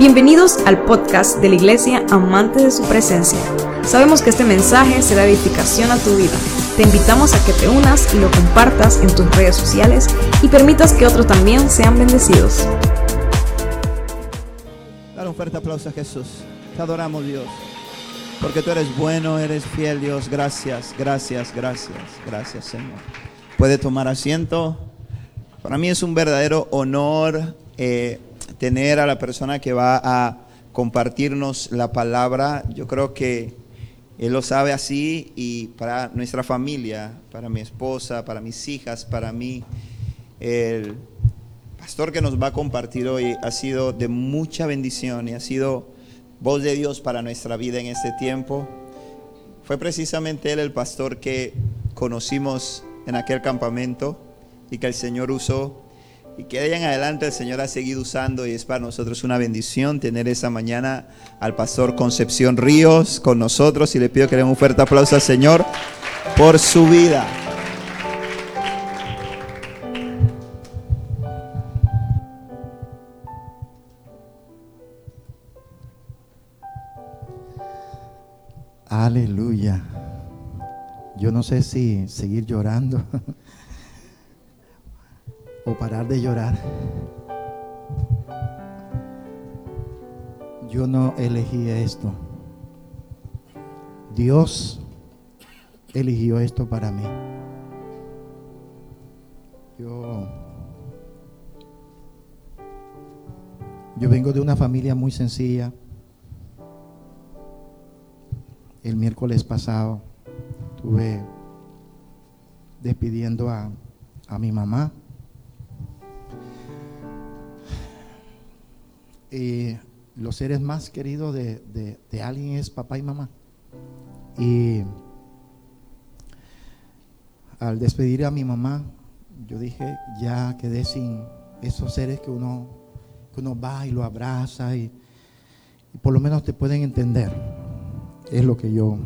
Bienvenidos al podcast de la Iglesia Amante de su Presencia. Sabemos que este mensaje será edificación a tu vida. Te invitamos a que te unas y lo compartas en tus redes sociales y permitas que otros también sean bendecidos. Dar un fuerte aplauso a Jesús. Te adoramos Dios. Porque tú eres bueno, eres fiel Dios. Gracias, gracias, gracias, gracias Señor. Puede tomar asiento. Para mí es un verdadero honor eh, tener a la persona que va a compartirnos la palabra. Yo creo que Él lo sabe así y para nuestra familia, para mi esposa, para mis hijas, para mí, el pastor que nos va a compartir hoy ha sido de mucha bendición y ha sido voz de Dios para nuestra vida en este tiempo. Fue precisamente Él el pastor que conocimos en aquel campamento y que el Señor usó y que de ahí en adelante el Señor ha seguido usando y es para nosotros una bendición tener esa mañana al pastor Concepción Ríos con nosotros y le pido que le den un fuerte aplauso al Señor por su vida. Aleluya. Yo no sé si seguir llorando o parar de llorar. Yo no elegí esto. Dios eligió esto para mí. Yo, yo vengo de una familia muy sencilla. El miércoles pasado estuve despidiendo a, a mi mamá. Y los seres más queridos de, de, de, alguien es papá y mamá. Y al despedir a mi mamá, yo dije, ya quedé sin esos seres que uno, que uno va y lo abraza y, y por lo menos te pueden entender. Es lo que yo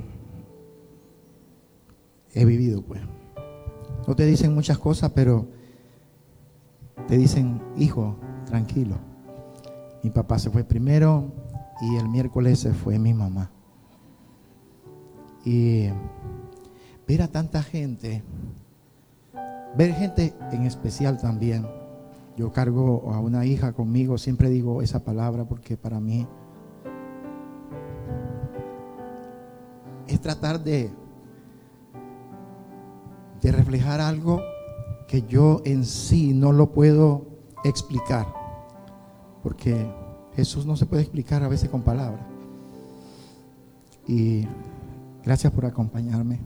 he vivido, pues. No te dicen muchas cosas, pero te dicen, hijo, tranquilo. Mi papá se fue primero y el miércoles se fue mi mamá. Y ver a tanta gente, ver gente en especial también. Yo cargo a una hija conmigo, siempre digo esa palabra porque para mí es tratar de, reflejar algo que yo en sí no lo puedo explicar, porque Jesús no se puede explicar a veces con palabras. Y gracias por acompañarme.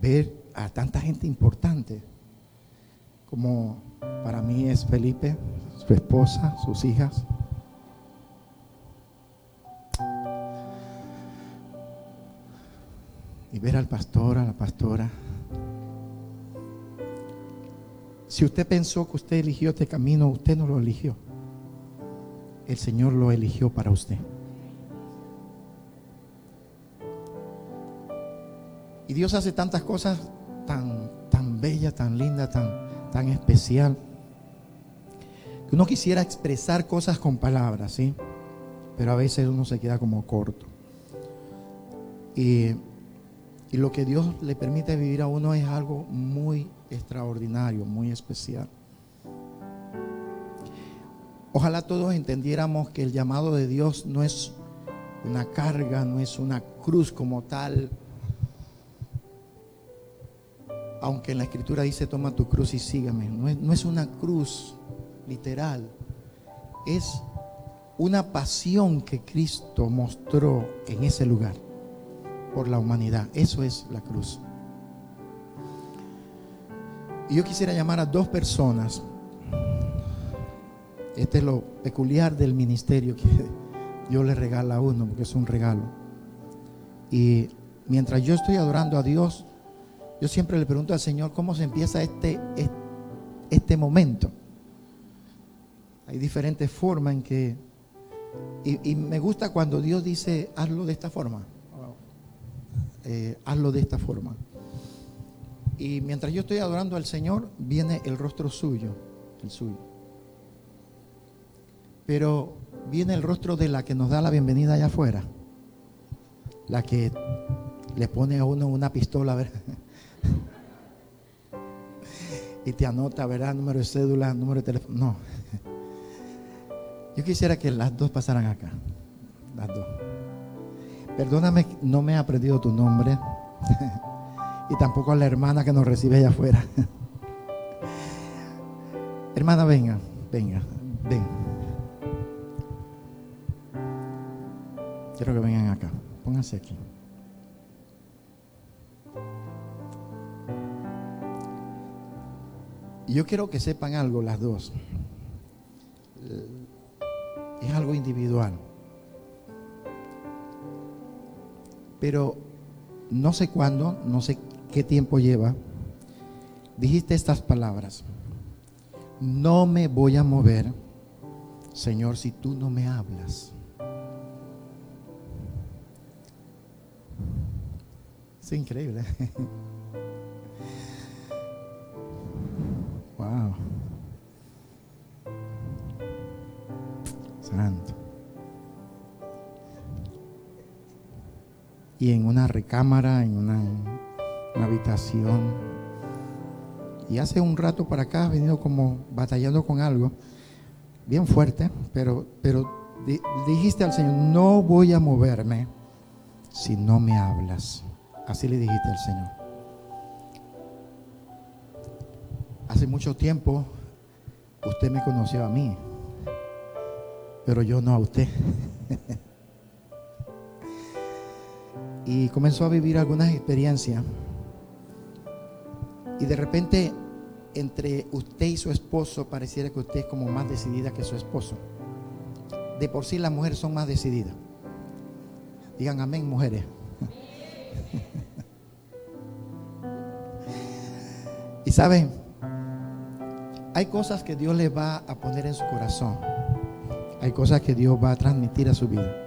Ver a tanta gente importante como para mí es Felipe, su esposa, sus hijas. Y ver al pastor, a la pastora. Si usted pensó que usted eligió este camino, usted no lo eligió. El Señor lo eligió para usted. Y Dios hace tantas cosas tan, tan bellas, tan lindas, tan, tan especial. Que uno quisiera expresar cosas con palabras, ¿sí? Pero a veces uno se queda como corto. Y, y lo que Dios le permite vivir a uno es algo muy extraordinario, muy especial. Ojalá todos entendiéramos que el llamado de Dios no es una carga, no es una cruz como tal, aunque en la escritura dice toma tu cruz y sígame, no es, no es una cruz literal, es una pasión que Cristo mostró en ese lugar por la humanidad. Eso es la cruz. Y yo quisiera llamar a dos personas. Este es lo peculiar del ministerio que Dios le regala a uno, porque es un regalo. Y mientras yo estoy adorando a Dios, yo siempre le pregunto al Señor cómo se empieza este, este momento. Hay diferentes formas en que... Y, y, me gusta cuando Dios dice, hazlo de esta forma. Eh, hazlo de esta forma. Y mientras yo estoy adorando al Señor, viene el rostro suyo, el suyo. Pero viene el rostro de la que nos da la bienvenida allá afuera. La que le pone a uno una pistola, y te anota, ¿verdad? Número de cédula, número de teléfono. No. Yo quisiera que las dos pasaran acá. Las dos. Perdóname, no me he aprendido tu nombre. y tampoco a la hermana que nos recibe allá afuera. hermana, venga, venga, ven. Quiero que vengan acá. Pónganse aquí. Y yo quiero que sepan algo las dos. Es algo individual. Pero no sé cuándo, no sé qué tiempo lleva, dijiste estas palabras. No me voy a mover, Señor, si tú no me hablas. Es increíble. wow. Santo. Y en una recámara, en una, habitación. Y hace un rato para acá has venido como batallando con algo bien fuerte, pero, pero dijiste al Señor, no voy a moverme si no me hablas. Así le dijiste al Señor. Hace mucho tiempo usted me conoció a mí, pero yo no a usted. y comenzó a vivir algunas experiencias. Y de repente, entre usted y su esposo, pareciera que usted es como más decidida que su esposo. De por sí las mujeres son más decididas. Digan amén, mujeres. y saben, hay cosas que Dios le va a poner en su corazón. Hay cosas que Dios va a transmitir a su vida.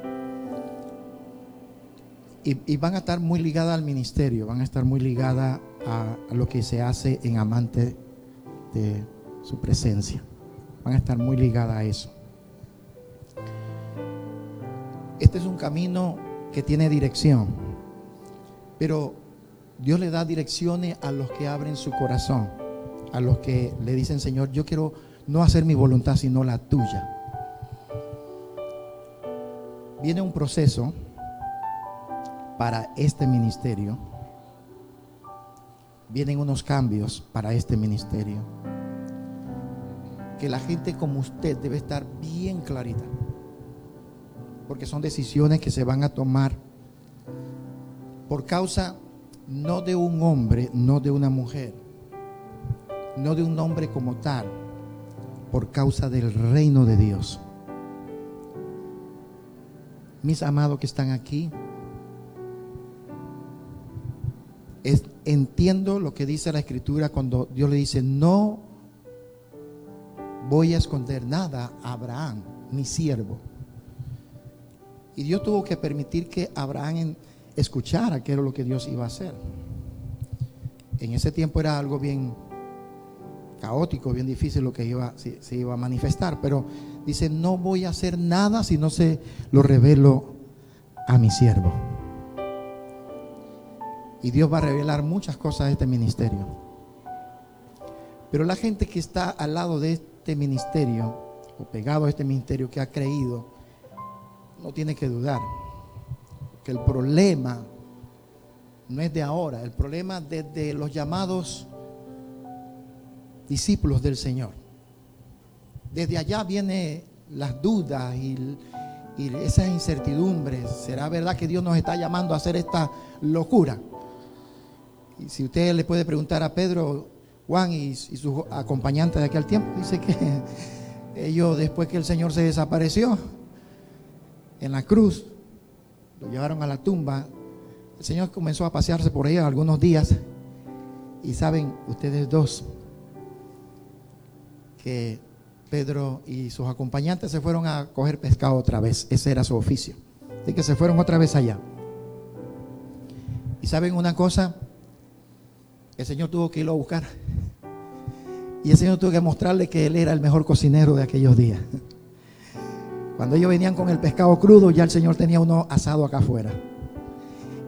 Y, van a estar muy ligadas al ministerio, van a estar muy ligadas a, a lo que se hace en amante de su presencia. Van a estar muy ligadas a eso. Este es un camino que tiene dirección. Pero Dios le da direcciones a los que abren su corazón, a los que le dicen, Señor, yo quiero no hacer mi voluntad, sino la tuya. Viene un proceso para este ministerio. Vienen unos cambios para este ministerio. Que la gente como usted debe estar bien clarita. Porque son decisiones que se van a tomar por causa no de un hombre, no de una mujer, no de un hombre como tal, por causa del reino de Dios. Mis amados que están aquí, entiendo lo que dice la escritura cuando Dios le dice, no voy a esconder nada a Abraham, mi siervo. Y Dios tuvo que permitir que Abraham escuchara qué era lo que Dios iba a hacer. En ese tiempo era algo bien caótico, bien difícil lo que iba, se, se iba a manifestar, pero dice, no voy a hacer nada si no se lo revelo a mi siervo. Y Dios va a revelar muchas cosas de este ministerio. Pero la gente que está al lado de este ministerio, o pegado a este ministerio, que ha creído, no tiene que dudar que el problema no es de ahora, el problema desde los llamados discípulos del Señor. Desde allá vienen las dudas y, y, esas incertidumbres. ¿Será verdad que Dios nos está llamando a hacer esta locura? Y si usted le puede preguntar a Pedro, Juan y, sus acompañantes de aquel tiempo, dice que ellos después que el Señor se desapareció en la cruz, lo llevaron a la tumba. El Señor comenzó a pasearse por ahí algunos días. Y saben ustedes dos que Pedro y sus acompañantes se fueron a coger pescado otra vez. Ese era su oficio. Así que se fueron otra vez allá. Y saben una cosa, el Señor tuvo que irlo a buscar. Y el Señor tuvo que mostrarle que Él era el mejor cocinero de aquellos días. Cuando ellos venían con el pescado crudo, ya el Señor tenía uno asado acá afuera.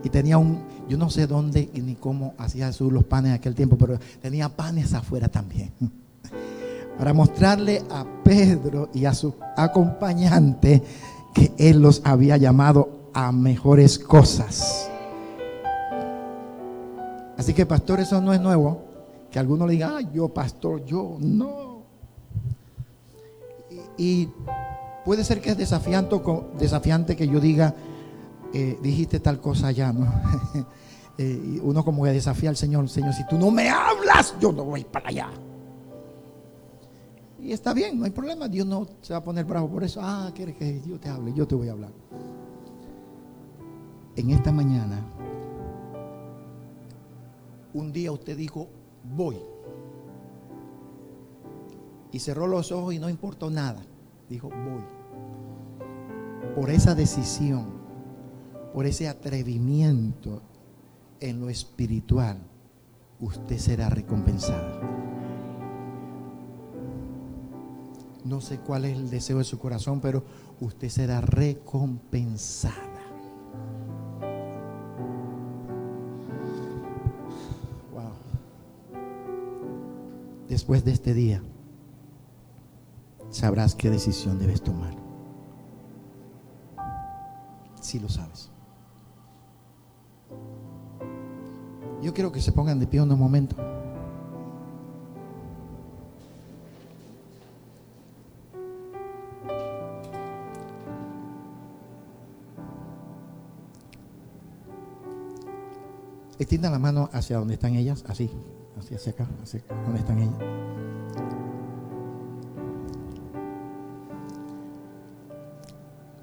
Y tenía un, yo no sé dónde ni cómo hacía Jesús los panes en aquel tiempo, pero tenía panes afuera también. Para mostrarle a Pedro y a su acompañante que Él los había llamado a mejores cosas. Así que pastor, eso no es nuevo. Que alguno le diga, ah, yo pastor, yo no. Y, puede ser que es desafiante, que yo diga, eh, dijiste tal cosa ya, ¿no? Eh, uno como que desafía al Señor, Señor, si tú no me hablas, yo no voy para allá. Y está bien, no hay problema, Dios no se va a poner bravo por eso. Ah, quieres que Dios te hable, yo te voy a hablar. En esta mañana, un día usted dijo, voy. Y cerró los ojos y no importó nada. Dijo, voy. Por esa decisión, por ese atrevimiento en lo espiritual, usted será recompensada. No sé cuál es el deseo de su corazón, pero usted será recompensada. Después de este día, sabrás qué decisión debes tomar. Si lo sabes. Yo quiero que se pongan de pie un momento. Extiendan la mano hacia donde están ellas, así,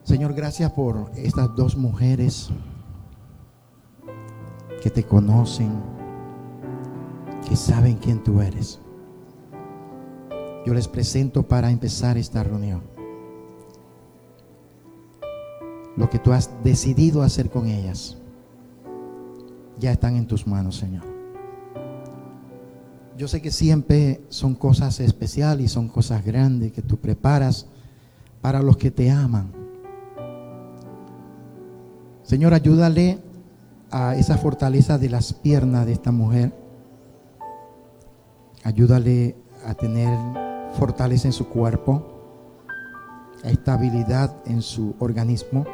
Señor, gracias por estas dos mujeres que te conocen, que saben quién tú eres. Yo les presento para empezar esta reunión. Lo que tú has decidido hacer con ellas ya están en tus manos, Señor. Yo sé que siempre son cosas especiales y son cosas grandes que tú preparas para los que te aman. Señor, ayúdale a esa fortaleza de las piernas de esta mujer. Ayúdale a tener fortaleza en su cuerpo, estabilidad en su organismo.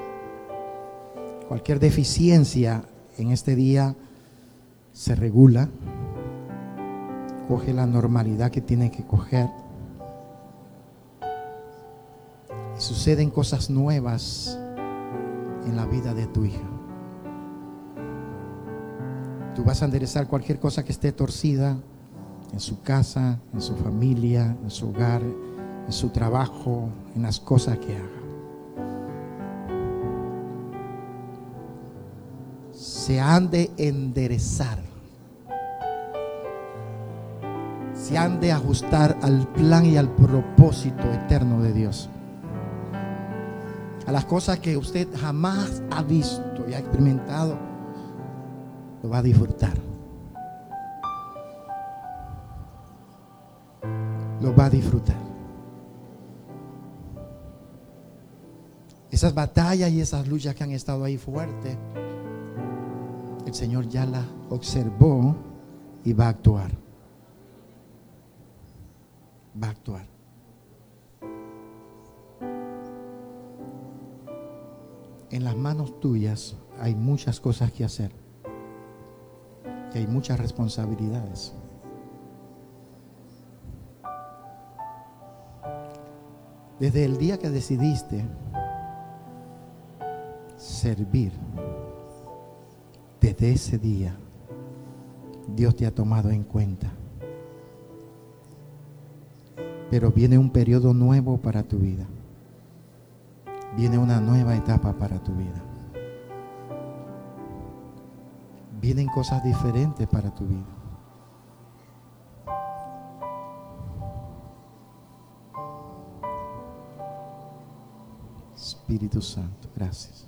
Cualquier deficiencia en este día se regula, coge la normalidad que tiene que coger. Y suceden cosas nuevas en la vida de tu hija. Tú vas a enderezar cualquier cosa que esté torcida en su casa, en su familia, en su hogar, en su trabajo, en las cosas que haga. Se han de enderezar. Se han de ajustar al plan y al propósito eterno de Dios. A las cosas que usted jamás ha visto y ha experimentado lo va a disfrutar. Lo va a disfrutar. Esas batallas y esas luchas que han estado ahí fuertes, el Señor ya las observó y va a actuar. Va a actuar. En las manos tuyas hay muchas cosas que hacer que hay muchas responsabilidades. Desde el día que decidiste servir, desde ese día Dios te ha tomado en cuenta. Pero viene un periodo nuevo para tu vida. Viene una nueva etapa para tu vida. vienen cosas diferentes para tu vida. Espíritu Santo, gracias.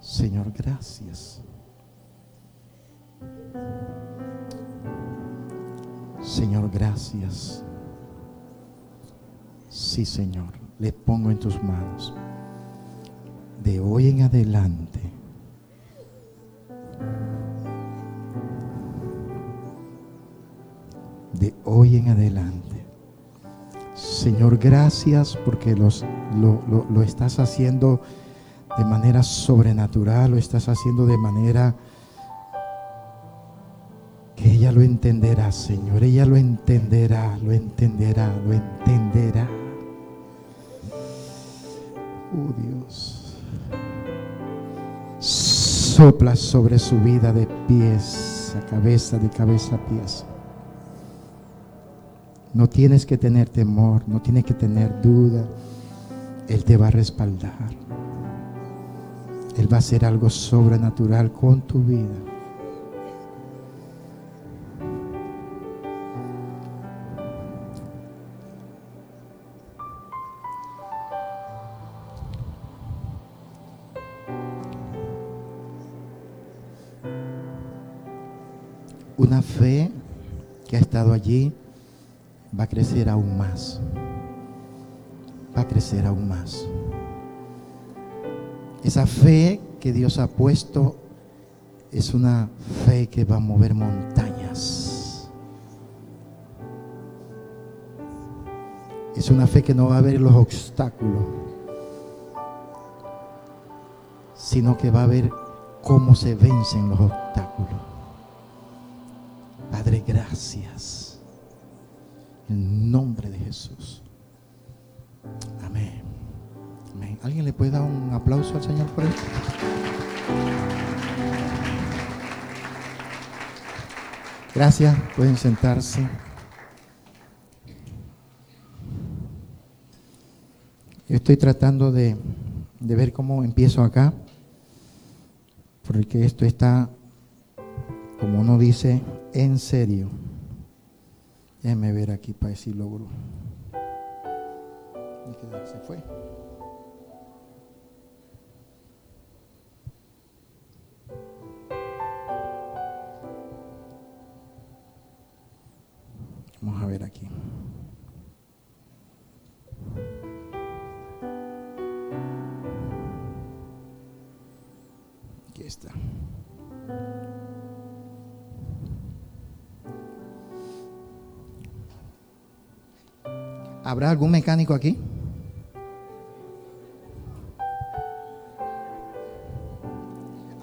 Señor, gracias. Señor, gracias. Sí, Señor, le pongo en tus manos. De hoy en adelante. De hoy en adelante. Señor, gracias porque los, lo, lo, lo estás haciendo de manera sobrenatural, lo estás haciendo de manera entenderá, Señor. Ella lo entenderá, lo entenderá, lo entenderá. Oh Dios. Sopla sobre su vida de pies a cabeza, de cabeza a pies. No tienes que tener temor, no tienes que tener duda. Él te va a respaldar. Él va a hacer algo sobrenatural con tu vida. Aún más. Va a crecer aún más. Esa fe que Dios ha puesto es una fe que va a mover montañas. Es una fe que no va a ver los obstáculos, sino que va a ver cómo se vencen los obstáculos. Padre, gracias. En nombre de Jesús. Amén. Amén. ¿Alguien le puede dar un aplauso al Señor por esto? Gracias. Pueden sentarse. Yo estoy tratando de, de ver cómo empiezo acá. Porque esto está, como uno dice, en serio. Déjeme ver aquí para ver si logro. Se fue. ¿Habrá algún mecánico aquí?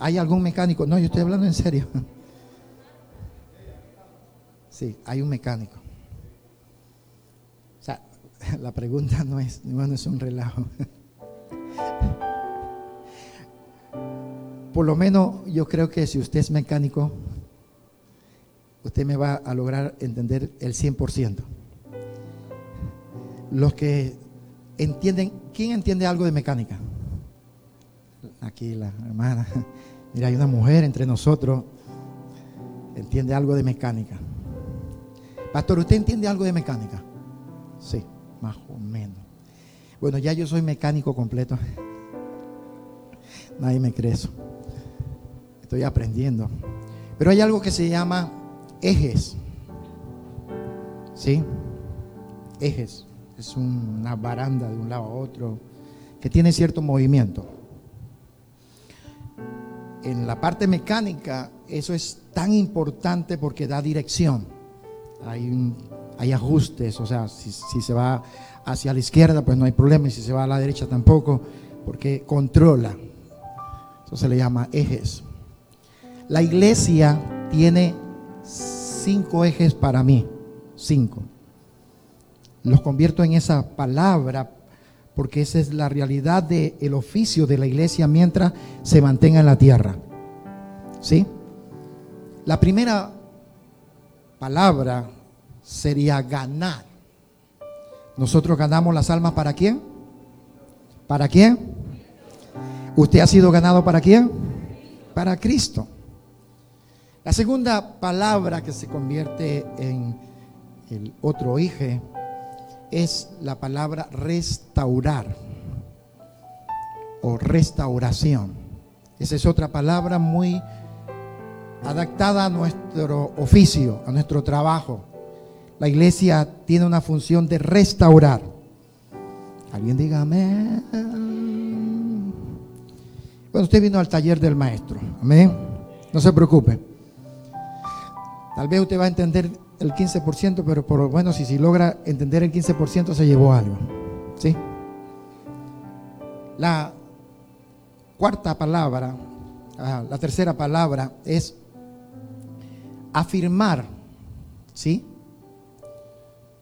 ¿Hay algún mecánico? No, yo estoy hablando en serio. Sí, hay un mecánico. O sea, la pregunta no es, no es un relajo. Por lo menos yo creo que si usted es mecánico, usted me va a lograr entender el 100%. Los que entienden, ¿quién entiende algo de mecánica? Aquí la hermana. Mira, hay una mujer entre nosotros, entiende algo de mecánica. Pastor, ¿usted entiende algo de mecánica? Sí, más o menos. Bueno, ya yo soy mecánico completo. Nadie me cree eso. Estoy aprendiendo. Pero hay algo que se llama ejes. ¿Sí? Ejes. Es una baranda de un lado a otro que tiene cierto movimiento. En la parte mecánica eso es tan importante porque da dirección hay, hay ajustes, o sea, si, si, se va hacia la izquierda, pues no hay problema, y si se va a la derecha tampoco, porque controla. Eso se le llama ejes. La iglesia tiene cinco ejes para mí, cinco. Los convierto en esa palabra porque esa es la realidad del el oficio de la iglesia mientras se mantenga en la tierra. ¿Sí? La primera palabra sería ganar. Nosotros ganamos las almas para quién? ¿Para quién? ¿Usted ha sido ganado para quién? Para Cristo. La segunda palabra que se convierte en el otro eje es la palabra restaurar o restauración. Esa es otra palabra muy adaptada a nuestro oficio, a nuestro trabajo. La iglesia tiene una función de restaurar. Alguien diga amén. Bueno, usted vino al taller del maestro. Amén. No se preocupe. Tal vez usted va a entender el 15%, pero por lo bueno, si, si logra entender el 15%, se llevó algo. ¿Sí? La cuarta palabra, ah, la tercera palabra es afirmar. ¿Sí?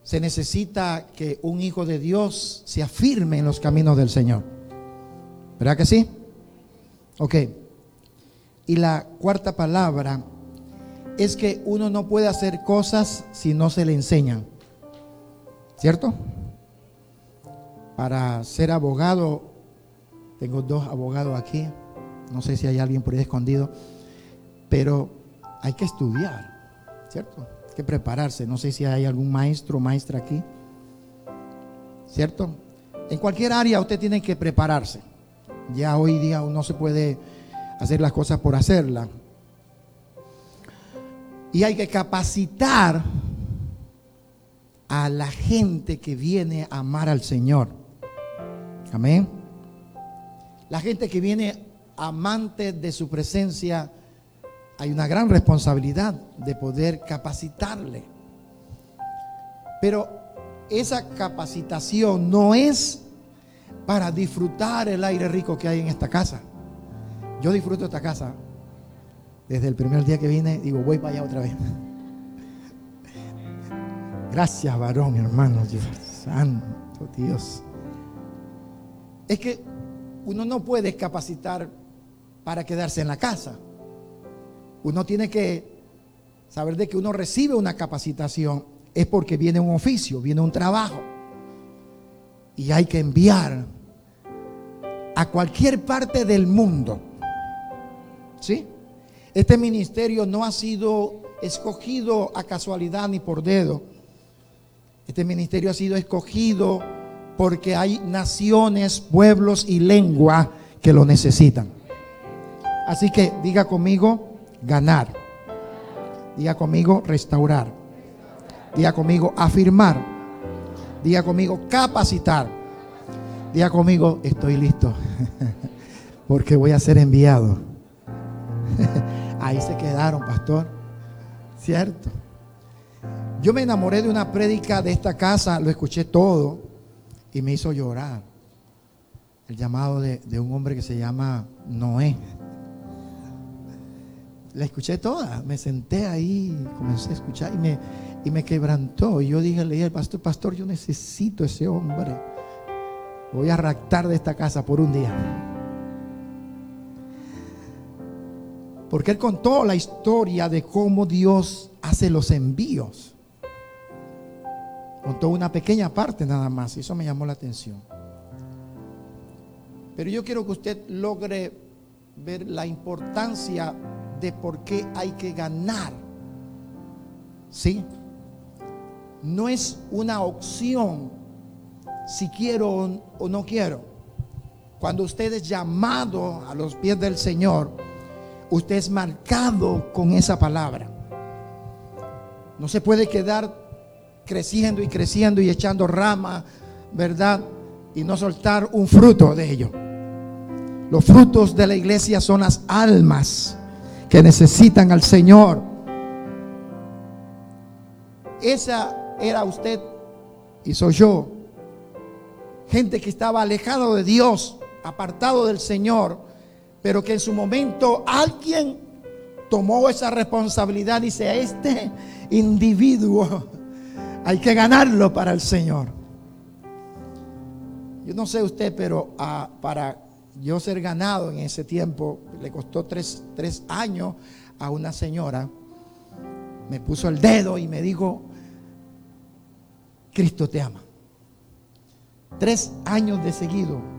Se necesita que un hijo de Dios se afirme en los caminos del Señor. ¿Verdad que sí? Ok. Y la cuarta palabra es que uno no puede hacer cosas si no se le enseñan. ¿Cierto? Para ser abogado, tengo dos abogados aquí. No sé si hay alguien por ahí escondido. Pero hay que estudiar. ¿Cierto? Hay que prepararse. No sé si hay algún maestro o maestra aquí. ¿Cierto? En cualquier área usted tiene que prepararse. Ya hoy día uno se puede hacer las cosas por hacerlas. Y hay que capacitar a la gente que viene a amar al Señor. Amén. La gente que viene amante de su presencia, hay una gran responsabilidad de poder capacitarle. Pero esa capacitación no es para disfrutar el aire rico que hay en esta casa. Yo disfruto esta casa. Desde el primer día que vine, digo, voy para allá otra vez. Gracias, varón, hermano. Dios, santo Dios. Es que uno no puede capacitar para quedarse en la casa. Uno tiene que saber de que uno recibe una capacitación es porque viene un oficio, viene un trabajo. Y hay que enviar a cualquier parte del mundo ¿Sí? Este ministerio no ha sido escogido a casualidad ni por dedo. Este ministerio ha sido escogido porque hay naciones, pueblos y lengua que lo necesitan. Así que diga conmigo, ganar. Diga conmigo, restaurar. Diga conmigo, afirmar. Diga conmigo, capacitar. Diga conmigo, estoy listo. porque voy a ser enviado. Ahí se quedaron, pastor. ¿Cierto? Yo me enamoré de una prédica de esta casa, lo escuché todo y me hizo llorar. El llamado de, un hombre que se llama Noé. La escuché toda, me senté ahí, comencé a escuchar y me, y me quebrantó. Y yo dije, leí al pastor, pastor, yo necesito ese hombre. Voy a raptar de esta casa por un día. Porque él contó la historia de cómo Dios hace los envíos. Contó una pequeña parte nada más y eso me llamó la atención. Pero yo quiero que usted logre ver la importancia de por qué hay que ganar. ¿Sí? No es una opción si quiero o no quiero. Cuando usted es llamado a los pies del Señor, usted es marcado con esa palabra. No se puede quedar creciendo y creciendo y echando rama, ¿verdad? Y no soltar un fruto de ello. Los frutos de la iglesia son las almas que necesitan al Señor. Esa era usted y soy yo. Gente que estaba alejado de Dios, apartado del Señor pero que en su momento alguien tomó esa responsabilidad y dice, este individuo hay que ganarlo para el Señor. Yo no sé usted, pero ah, para yo ser ganado en ese tiempo, le costó tres, tres años a una señora, me puso el dedo y me dijo, Cristo te ama. Tres años de seguido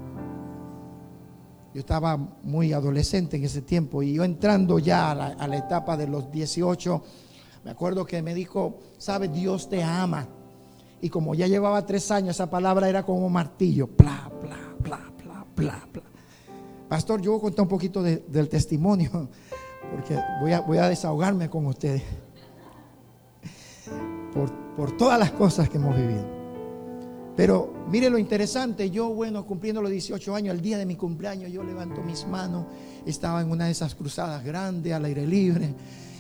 yo estaba muy adolescente en ese tiempo y yo entrando ya a la, etapa de los 18, me acuerdo que me dijo, sabes, Dios te ama. Y como ya llevaba tres años, esa palabra era como martillo. Bla, bla, bla, bla, bla, bla. Pastor, yo voy a contar un poquito del testimonio. porque voy a, voy a desahogarme con ustedes por, por todas las cosas que hemos vivido. Pero mire lo interesante, yo bueno, cumpliendo los 18 años, el día de mi cumpleaños, yo levanto mis manos, estaba en una de esas cruzadas grandes, al aire libre,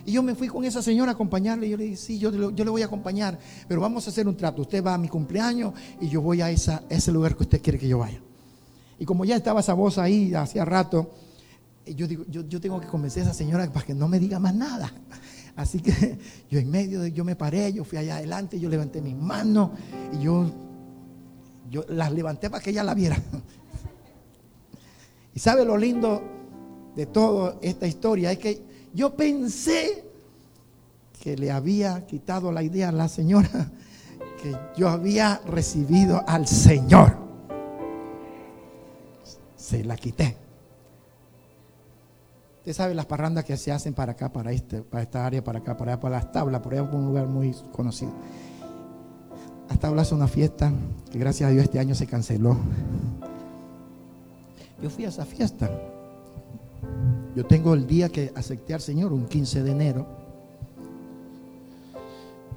y yo me fui con esa señora a acompañarle, y yo le dije, sí, yo, yo le voy a acompañar, pero vamos a hacer un trato, usted va a mi cumpleaños y yo voy a esa, ese lugar que usted quiere que yo vaya. Y como ya estaba esa voz ahí hacía rato, yo digo, yo, yo tengo que convencer a esa señora para que no me diga más nada. Así que yo en medio de, yo me paré, yo fui allá adelante, yo levanté mis manos y yo yo las levanté para que ella la viera. Y sabe lo lindo de toda esta historia es que yo pensé que le había quitado la idea a la señora que yo había recibido al Señor. Se la quité. Usted sabe las parrandas que se hacen para acá, para, este, para esta área, para acá, para allá, para las tablas, por allá, por un lugar muy conocido. Hasta hablas una fiesta que gracias a Dios este año se canceló. Yo fui a esa fiesta. Yo tengo el día que acepté al Señor, un 15 de enero.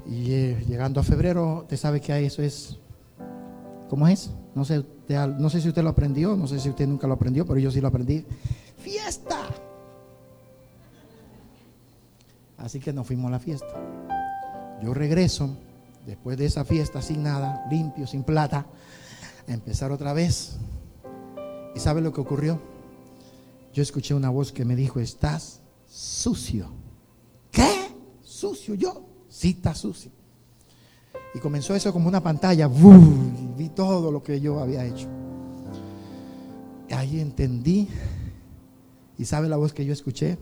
Y eh, llegando a febrero, usted sabe que eso es. ¿Cómo es? No sé, no sé si usted lo aprendió, no sé si usted nunca lo aprendió, pero yo sí lo aprendí. ¡Fiesta! Así que nos fuimos a la fiesta. Yo regreso después de esa fiesta sin nada, limpio, sin plata, a empezar otra vez. ¿Y sabe lo que ocurrió? Yo escuché una voz que me dijo, estás sucio. ¿Qué? ¿Sucio yo? Sí, está sucio. Y comenzó eso como una pantalla. Vi todo lo que yo había hecho. Ahí entendí. ¿Y sabe la voz que yo escuché?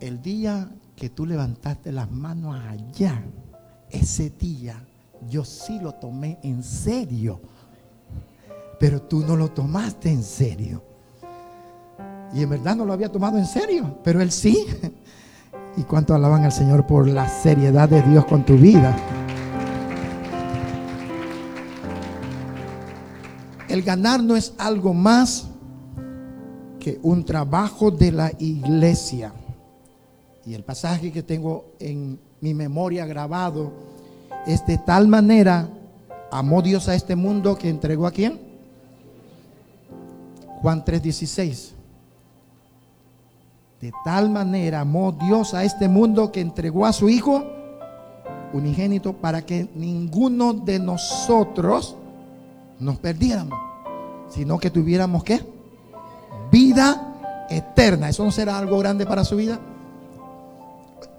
El día que tú levantaste las manos allá, ese día yo sí lo tomé en serio. Pero tú no lo tomaste en serio. Y en verdad no lo había tomado en serio, pero él sí. Y cuánto alaban al Señor por la seriedad de Dios con tu vida. El ganar no es algo más que un trabajo de la iglesia. Y el pasaje que tengo en mi memoria grabado es de tal manera, amó Dios a este mundo que entregó a quién? Juan 3:16. De tal manera amó Dios a este mundo que entregó a su Hijo unigénito para que ninguno de nosotros nos perdiéramos, sino que tuviéramos qué? Vida eterna. ¿Eso no será algo grande para su vida?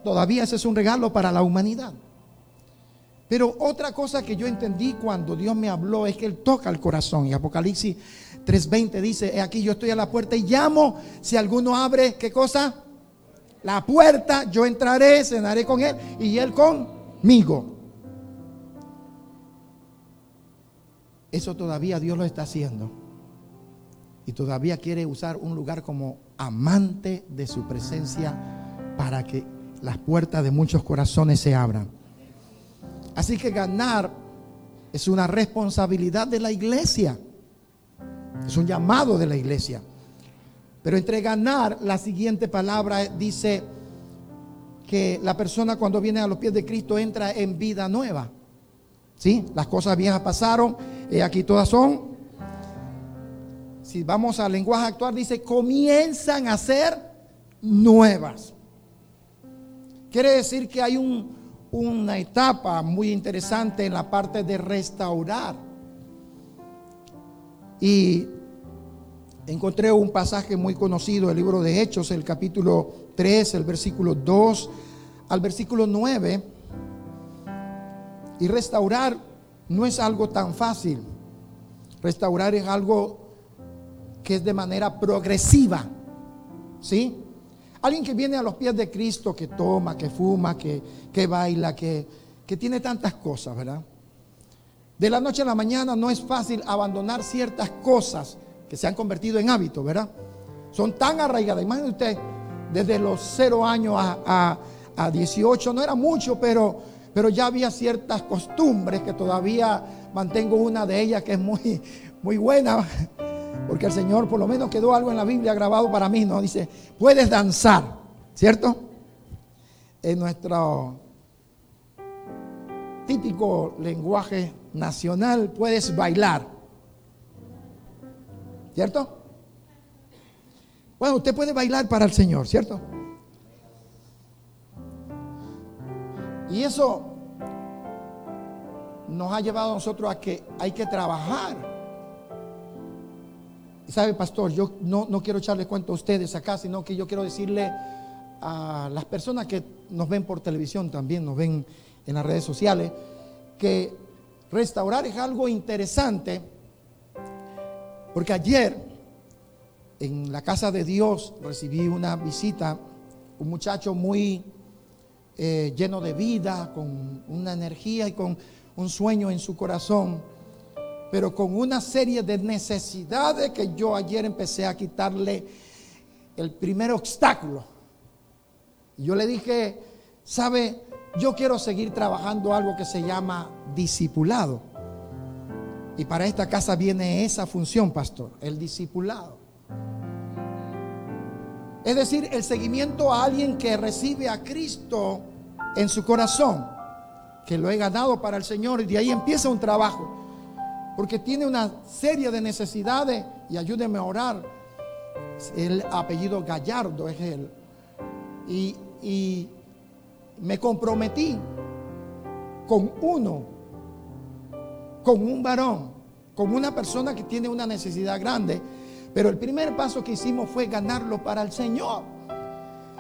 Todavía ese es un regalo para la humanidad. Pero otra cosa que yo entendí cuando Dios me habló es que Él toca el corazón. Y Apocalipsis 3:20 dice, aquí yo estoy a la puerta y llamo. Si alguno abre, ¿qué cosa? La puerta, yo entraré, cenaré con Él y Él conmigo. Eso todavía Dios lo está haciendo. Y todavía quiere usar un lugar como amante de su presencia para que las puertas de muchos corazones se abran. Así que ganar es una responsabilidad de la iglesia. Es un llamado de la iglesia. Pero entre ganar, la siguiente palabra dice que la persona cuando viene a los pies de Cristo entra en vida nueva. ¿Sí? Las cosas viejas pasaron, y aquí todas son. Si vamos al lenguaje actual, dice, comienzan a ser nuevas. Quiere decir que hay una etapa muy interesante en la parte de restaurar. Y encontré un pasaje muy conocido, el libro de Hechos, el capítulo 3, el versículo 2 al versículo 9. Y restaurar no es algo tan fácil. Restaurar es algo que es de manera progresiva. ¿Sí? Alguien que viene a los pies de Cristo, que toma, que fuma, que, que baila, que, que tiene tantas cosas, ¿verdad? De la noche a la mañana no es fácil abandonar ciertas cosas que se han convertido en hábitos, ¿verdad? Son tan arraigadas. Imagínese usted, desde los 0 años a, a, 18, no era mucho, pero, pero ya había ciertas costumbres que todavía mantengo una de ellas que es muy, muy buena. Porque el Señor por lo menos quedó algo en la Biblia grabado para mí, ¿no? Dice, puedes danzar, ¿cierto? En nuestro típico lenguaje nacional puedes bailar, ¿cierto? Bueno, usted puede bailar para el Señor, ¿cierto? Y eso nos ha llevado a nosotros a que hay que trabajar. Sabe, pastor, yo no, no quiero echarle cuento a ustedes acá, sino que yo quiero decirle a las personas que nos ven por televisión también, nos ven en las redes sociales, que restaurar es algo interesante, porque ayer en la casa de Dios recibí una visita, un muchacho muy eh, lleno de vida, con una energía y con un sueño en su corazón, pero con una serie de necesidades que yo ayer empecé a quitarle el primer obstáculo. Y yo le dije, ¿sabe? Yo quiero seguir trabajando algo que se llama discipulado. Y para esta casa viene esa función, pastor, el discipulado. Es decir, el seguimiento a alguien que recibe a Cristo en su corazón, que lo he ganado para el Señor y de ahí empieza un trabajo, porque tiene una serie de necesidades y ayúdeme a orar. El apellido Gallardo es él. Y, me comprometí con uno, con un varón, con una persona que tiene una necesidad grande pero el primer paso que hicimos fue ganarlo para el Señor.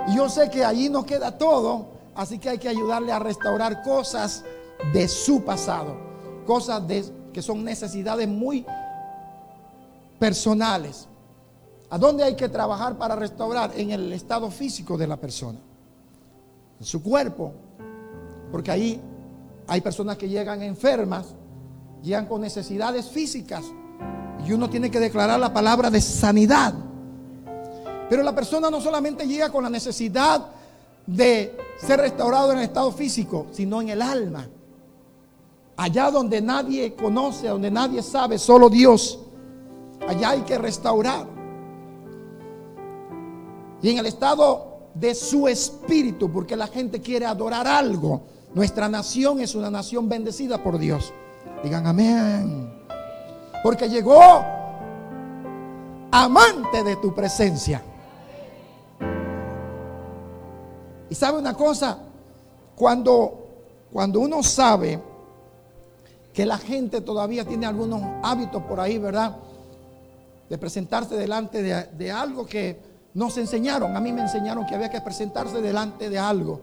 Y yo sé que allí nos queda todo, así que hay que ayudarle a restaurar cosas de su pasado, cosas de, que son necesidades muy personales. ¿A dónde hay que trabajar para restaurar? En el estado físico de la persona, en su cuerpo, porque ahí hay personas que llegan enfermas, llegan con necesidades físicas y uno tiene que declarar la palabra de sanidad. Pero la persona no solamente llega con la necesidad de ser restaurado en el estado físico, sino en el alma. Allá donde nadie conoce, donde nadie sabe, solo Dios. Allá hay que restaurar. Y en el estado de su espíritu, porque la gente quiere adorar algo. Nuestra nación es una nación bendecida por Dios. Digan amén. Porque llegó amante de tu presencia. Y sabe una cosa, cuando, cuando uno sabe que la gente todavía tiene algunos hábitos por ahí, ¿verdad? De presentarse delante de, de algo que nos enseñaron. A mí me enseñaron que había que presentarse delante de algo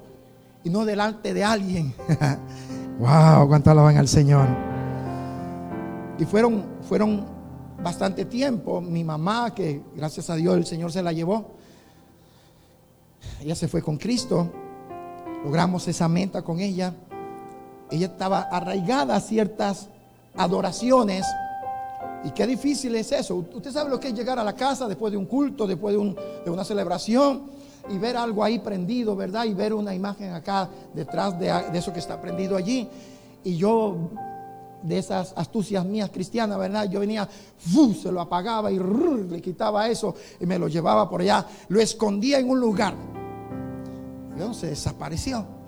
y no delante de alguien. wow, cuánto alaban al Señor. Y fueron, fueron bastante tiempo. Mi mamá, que gracias a Dios el Señor se la llevó, ella se fue con Cristo. Logramos esa meta con ella. Ella estaba arraigada a ciertas adoraciones. Y qué difícil es eso. Usted sabe lo que es llegar a la casa después de un culto, después de, una celebración y ver algo ahí prendido, ¿verdad? Y ver una imagen acá detrás de, eso que está prendido allí. Y yo de esas astucias mías cristianas, ¿verdad? Yo venía, se lo apagaba y le quitaba eso y me lo llevaba por allá, lo escondía en un lugar. Y se desapareció.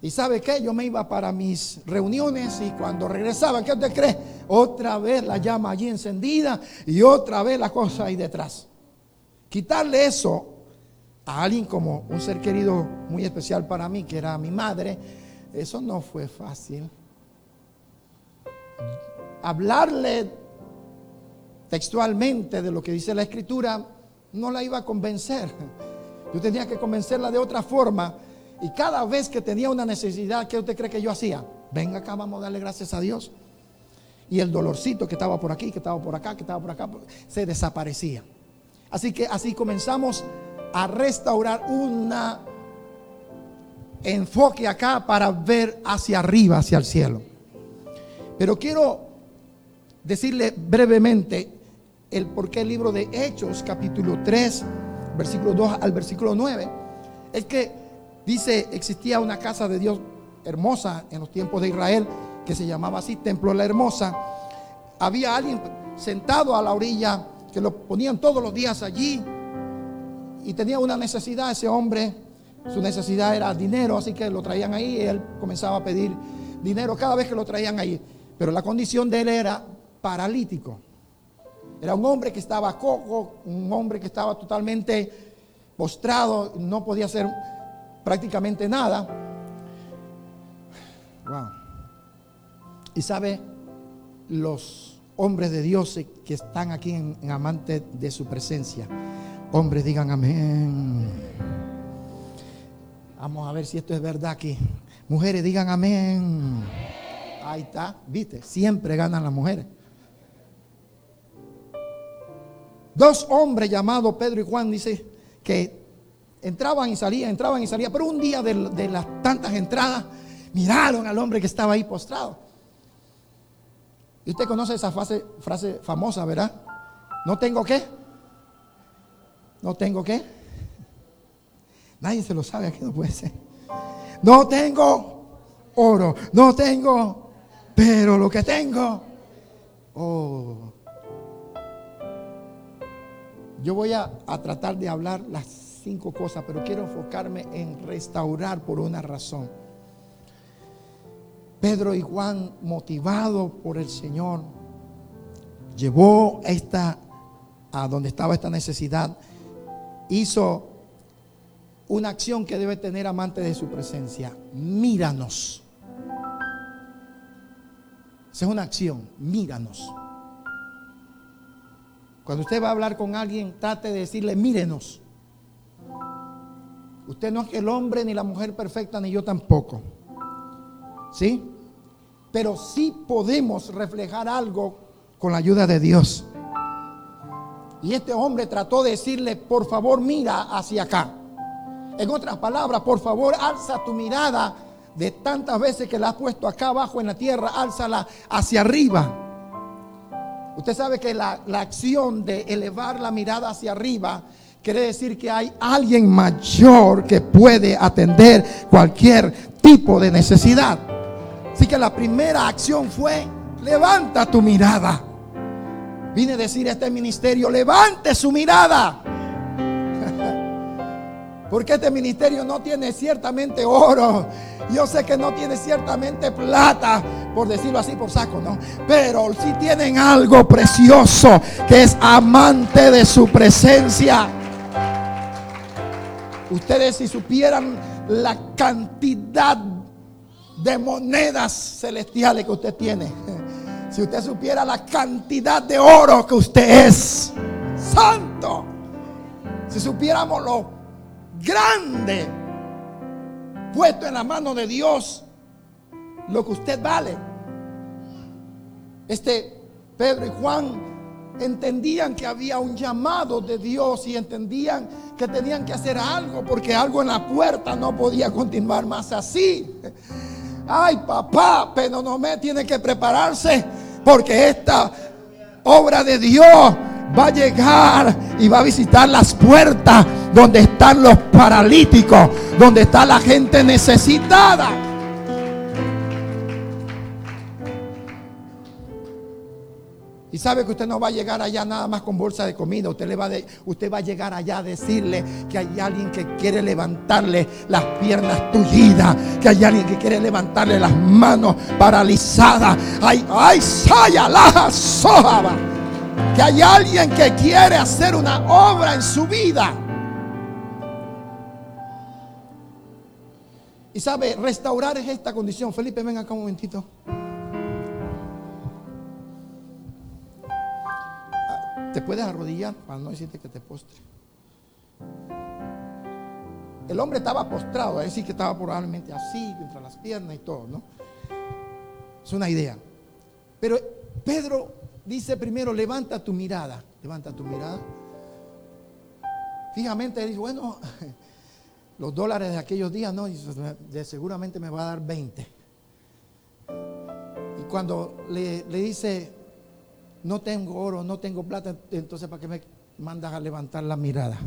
¿Y sabe qué? Yo me iba para mis reuniones y cuando regresaba, ¿qué usted cree? Otra vez la llama allí encendida y otra vez la cosa ahí detrás. Quitarle eso a alguien como un ser querido muy especial para mí, que era mi madre, eso no fue fácil hablarle textualmente de lo que dice la escritura, no la iba a convencer. Yo tenía que convencerla de otra forma. Y cada vez que tenía una necesidad, ¿qué usted cree que yo hacía? Venga acá, vamos a darle gracias a Dios. Y el dolorcito que estaba por aquí, que estaba por acá, que estaba por acá, se desaparecía. Así que así comenzamos a restaurar un enfoque acá para ver hacia arriba, hacia el cielo. Pero quiero decirle brevemente el por qué el libro de Hechos, capítulo 3, versículo 2 al versículo 9, es que dice, existía una casa de Dios hermosa en los tiempos de Israel, que se llamaba así, Templo la Hermosa. Había alguien sentado a la orilla, que lo ponían todos los días allí y tenía una necesidad ese hombre. Su necesidad era dinero, así que lo traían ahí y él comenzaba a pedir dinero cada vez que lo traían ahí. Pero la condición de él era paralítico. Era un hombre que estaba cojo, un hombre que estaba totalmente postrado, no podía hacer prácticamente nada. Wow. Y sabe, los hombres de Dios que están aquí en, amante de su presencia, hombres digan amén. Vamos a ver si esto es verdad aquí. Mujeres digan amén. Ahí está, viste, siempre ganan las mujeres. Dos hombres llamados Pedro y Juan, dice que entraban y salían, entraban y salían, pero un día de, las tantas entradas miraron al hombre que estaba ahí postrado. Y usted conoce esa frase, frase famosa, ¿verdad? No tengo qué. No tengo qué. Nadie se lo sabe, aquí no puede ser. No tengo oro, no tengo, pero lo que tengo, oh. Yo voy a, a tratar de hablar las cinco cosas, pero quiero enfocarme en restaurar por una razón. Pedro y Juan, motivado por el Señor, llevó esta a donde estaba esta necesidad, hizo una acción que debe tener amante de su presencia. Míranos. Esa es una acción, míranos. Cuando usted va a hablar con alguien, trate de decirle, mírenos. Usted no es el hombre ni la mujer perfecta, ni yo tampoco. ¿Sí? Pero sí podemos reflejar algo con la ayuda de Dios. Y este hombre trató de decirle, por favor, mira hacia acá. En otras palabras, por favor, alza tu mirada de tantas veces que la has puesto acá abajo en la tierra, álzala hacia arriba. Usted sabe que la, la acción de elevar la mirada hacia arriba quiere decir que hay alguien mayor que puede atender cualquier tipo de necesidad. Así que la primera acción fue, levanta tu mirada. Vine a decir a este ministerio, levante su mirada. Porque este ministerio no tiene ciertamente oro. Yo sé que no tiene ciertamente plata, por decirlo así por saco, ¿no? Pero sí tienen algo precioso que es amante de su presencia. Ustedes si supieran la cantidad de monedas celestiales que usted tiene. Si usted supiera la cantidad de oro que usted es. Santo. Si supiéramos lo grande puesto en la mano de Dios lo que usted vale. Este Pedro y Juan entendían que había un llamado de Dios y entendían que tenían que hacer algo porque algo en la puerta no podía continuar más así. Ay, papá, pero no me tiene que prepararse porque esta obra de Dios va a llegar y va a visitar las puertas donde están los paralíticos, donde está la gente necesitada. Y sabe que usted no va a llegar allá nada más con bolsa de comida. Usted, le va, usted va a llegar allá a decirle que hay alguien que quiere levantarle las piernas tullidas. Que hay alguien que quiere levantarle las manos paralizadas. Ay, ay, saya la. Que hay alguien que quiere hacer una obra en su vida. Y sabe, restaurar es esta condición. Felipe, ven acá un momentito. Te puedes arrodillar para no decirte que te postre. El hombre estaba postrado, es decir, que estaba probablemente así, entre las piernas y todo, ¿no? Es una idea. Pero Pedro dice primero, levanta tu mirada, levanta tu mirada. Fijamente dice, bueno, los dólares de aquellos días, no, seguramente me va a dar 20. Y cuando le dice, no tengo oro, no tengo plata, entonces ¿para qué me mandas a levantar la mirada?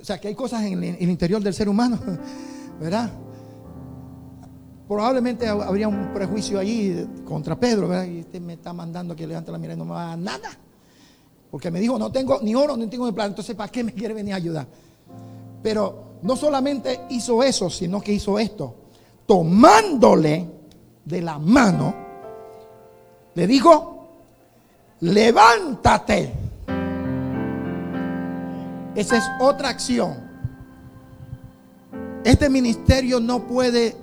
O sea, que hay cosas en el interior del ser humano, ¿verdad? probablemente habría un prejuicio allí contra Pedro, ¿verdad? Y este me está mandando que levante la mirada y no me va a dar nada. Porque me dijo, no tengo ni oro ni tengo ni plata, entonces ¿para qué me quiere venir a ayudar? Pero no solamente hizo eso, sino que hizo esto. Tomándole de la mano, le dijo, levántate. Esa es otra acción. Este ministerio no puede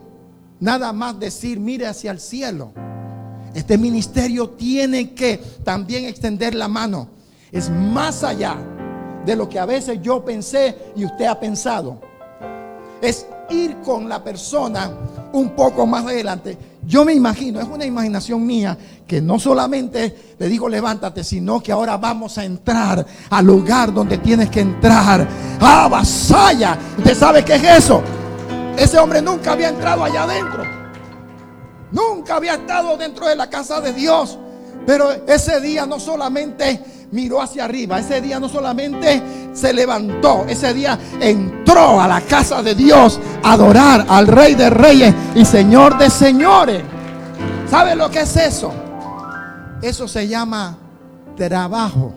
nada más decir, mire hacia el cielo. Este ministerio tiene que también extender la mano. Es más allá de lo que a veces yo pensé y usted ha pensado. Es ir con la persona un poco más adelante. Yo me imagino, es una imaginación mía, que no solamente le digo levántate, sino que ahora vamos a entrar al lugar donde tienes que entrar. ¡Ah, vasalla! ¿Usted sabe qué es eso? Ese hombre nunca había entrado allá adentro. Nunca había estado dentro de la casa de Dios. Pero ese día no solamente miró hacia arriba, ese día no solamente se levantó, ese día entró a la casa de Dios a adorar al Rey de Reyes y Señor de Señores. ¿Sabe lo que es eso? Eso se llama trabajo.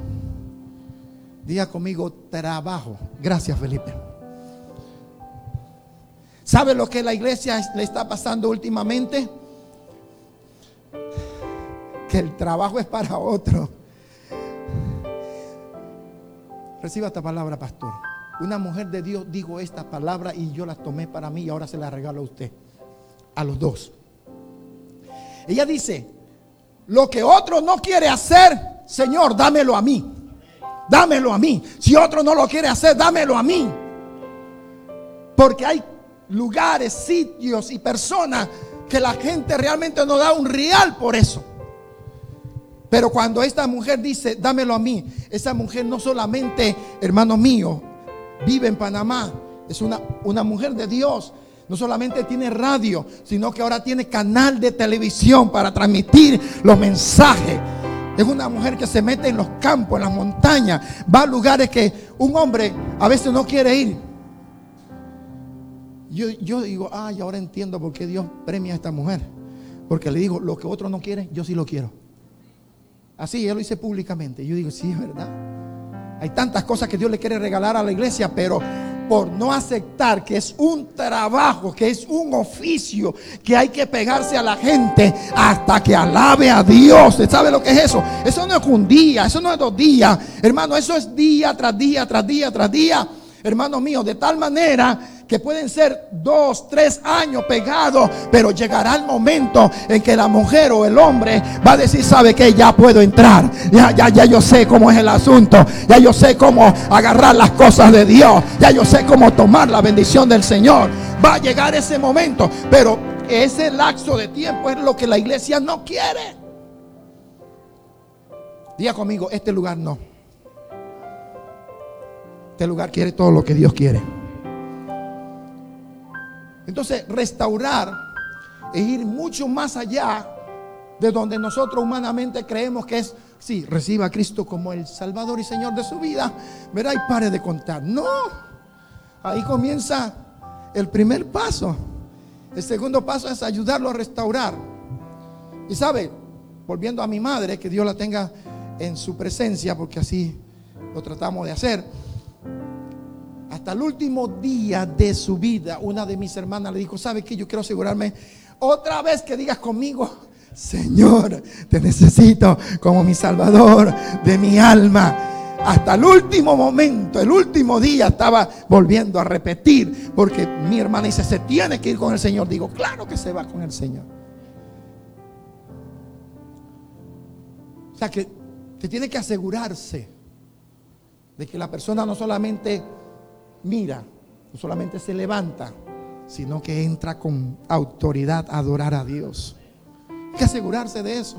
Diga conmigo trabajo. Gracias, Felipe. ¿Sabe lo que la iglesia le está pasando últimamente? Que el trabajo es para otro. Reciba esta palabra, pastor. Una mujer de Dios dijo esta palabra y yo la tomé para mí y ahora se la regalo a usted. A los dos. Ella dice, lo que otro no quiere hacer, Señor, dámelo a mí. Dámelo a mí. Si otro no lo quiere hacer, dámelo a mí. Porque hay lugares, sitios y personas que la gente realmente no da un real por eso. Pero cuando esta mujer dice, dámelo a mí, esa mujer no solamente, hermano mío, vive en Panamá, es una, una mujer de Dios. No solamente tiene radio, sino que ahora tiene canal de televisión para transmitir los mensajes. Es una mujer que se mete en los campos, en las montañas, va a lugares que un hombre a veces no quiere ir. Yo, digo, ay, ahora entiendo por qué Dios premia a esta mujer. Porque le digo, lo que otros no quieren, yo sí lo quiero. Así, él lo dice públicamente. Yo digo, sí, es verdad. Hay tantas cosas que Dios le quiere regalar a la iglesia, pero por no aceptar que es un trabajo, que es un oficio, que hay que pegarse a la gente hasta que alabe a Dios. ¿Usted sabe lo que es eso? Eso no es un día, eso no es dos días. Hermano, eso es día tras día, tras día, tras día. Hermano mío, de tal manera que pueden ser dos, tres años pegados, pero llegará el momento en que la mujer o el hombre va a decir, sabe que ya puedo entrar, ya, ya, ya yo sé cómo es el asunto, ya yo sé cómo agarrar las cosas de Dios, ya yo sé cómo tomar la bendición del Señor. Va a llegar ese momento, pero ese lapso de tiempo es lo que la iglesia no quiere. Diga conmigo, este lugar no. Este lugar quiere todo lo que Dios quiere. Entonces, restaurar es ir mucho más allá de donde nosotros humanamente creemos que es, sí, reciba a Cristo como el Salvador y Señor de su vida, verá y pare de contar. No, ahí comienza el primer paso. El segundo paso es ayudarlo a restaurar. Y sabe, volviendo a mi madre, que Dios la tenga en su presencia, porque así lo tratamos de hacer hasta el último día de su vida, una de mis hermanas le dijo, ¿sabe qué? Yo quiero asegurarme otra vez que digas conmigo, Señor, te necesito como mi Salvador de mi alma. Hasta el último momento, el último día estaba volviendo a repetir, porque mi hermana dice, se tiene que ir con el Señor. Digo, claro que se va con el Señor. O sea que, que tiene que asegurarse de que la persona no solamente mira, no solamente se levanta, sino que entra con autoridad a adorar a Dios. Hay que asegurarse de eso.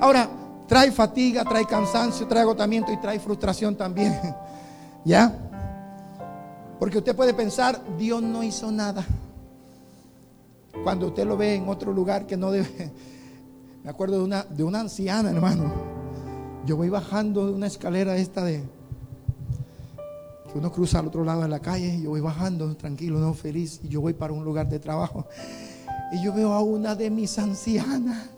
Ahora, trae fatiga, trae cansancio, trae agotamiento y trae frustración también. ¿Ya? Porque usted puede pensar, Dios no hizo nada. Cuando usted lo ve en otro lugar que no debe. Me acuerdo de una, de una anciana, hermano. Yo voy bajando de una escalera esta de, que uno cruza al otro lado de la calle, y yo voy bajando tranquilo, no feliz, y yo voy para un lugar de trabajo. Y yo veo a una de mis ancianas.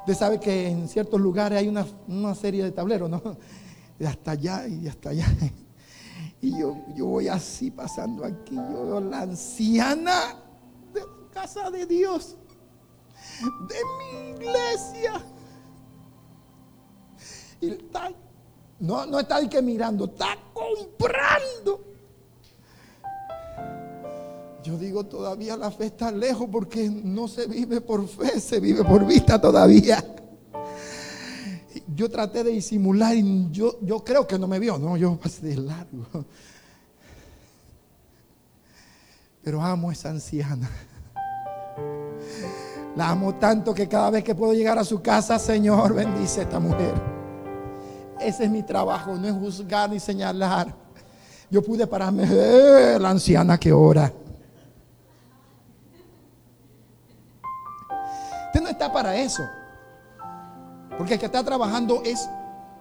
Usted sabe que en ciertos lugares hay una, una serie de tableros, ¿no? De hasta allá y hasta allá. Y yo, yo voy así pasando aquí. Yo veo la anciana de la casa de Dios, de mi iglesia. Y está, no, no está ahí que mirando, está comprando. Yo digo, todavía la fe está lejos porque no se vive por fe, se vive por vista todavía. Yo traté de disimular y yo, yo creo que no me vio, no, yo pasé de largo. Pero amo a esa anciana. La amo tanto que cada vez que puedo llegar a su casa, Señor, bendice a esta mujer. Ese es mi trabajo, no es juzgar ni señalar. Yo pude pararme, eh, la anciana que ora. Usted no está para eso. Porque el que está trabajando es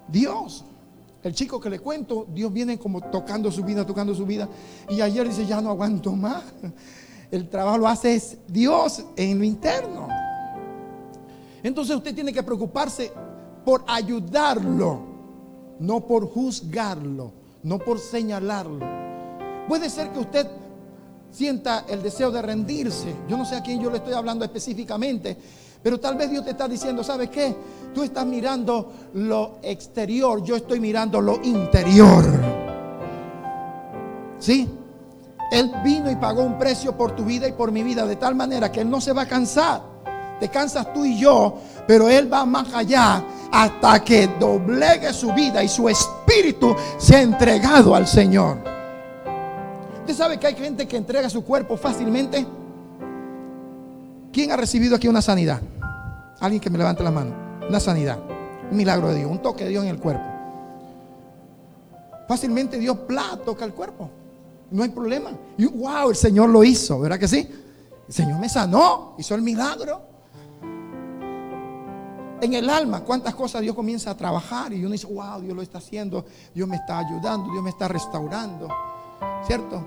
Dios. El chico que le cuento, Dios viene como tocando su vida, tocando su vida. Y ayer dice, ya no aguanto más. El trabajo lo hace es Dios en lo interno. Entonces usted tiene que preocuparse por ayudarlo, no por juzgarlo, no por señalarlo. Puede ser que usted sienta el deseo de rendirse. Yo no sé a quién yo le estoy hablando específicamente, pero tal vez Dios te está diciendo, ¿sabes qué? Tú estás mirando lo exterior, yo estoy mirando lo interior. ¿Sí? Él vino y pagó un precio por tu vida y por mi vida de tal manera que Él no se va a cansar. Te cansas tú y yo, pero Él va más allá hasta que doblegue su vida y su espíritu se ha entregado al Señor. ¿Usted sabe que hay gente que entrega su cuerpo fácilmente? ¿Quién ha recibido aquí una sanidad? Alguien que me levante la mano. Una sanidad. Un milagro de Dios. Un toque de Dios en el cuerpo. Fácilmente Dios toca el cuerpo. No hay problema. Y wow, el Señor lo hizo, ¿verdad que sí? El Señor me sanó, hizo el milagro. En el alma, cuántas cosas Dios comienza a trabajar y uno dice, wow, Dios lo está haciendo, Dios me está ayudando, Dios me está restaurando, ¿cierto?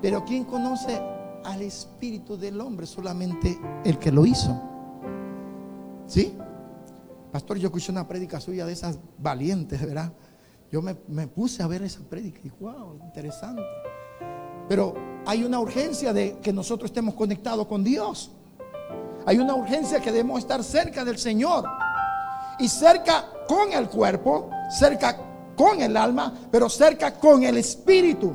Pero ¿quién conoce al espíritu del hombre? Solamente el que lo hizo. ¿Sí? Pastor, yo escuché una prédica suya de esas valientes, ¿verdad? Yo me, puse a ver esa prédica y dije, wow, interesante. Pero hay una urgencia de que nosotros estemos conectados con Dios. Hay una urgencia que debemos estar cerca del Señor. Y cerca con el cuerpo, cerca con el alma, pero cerca con el espíritu.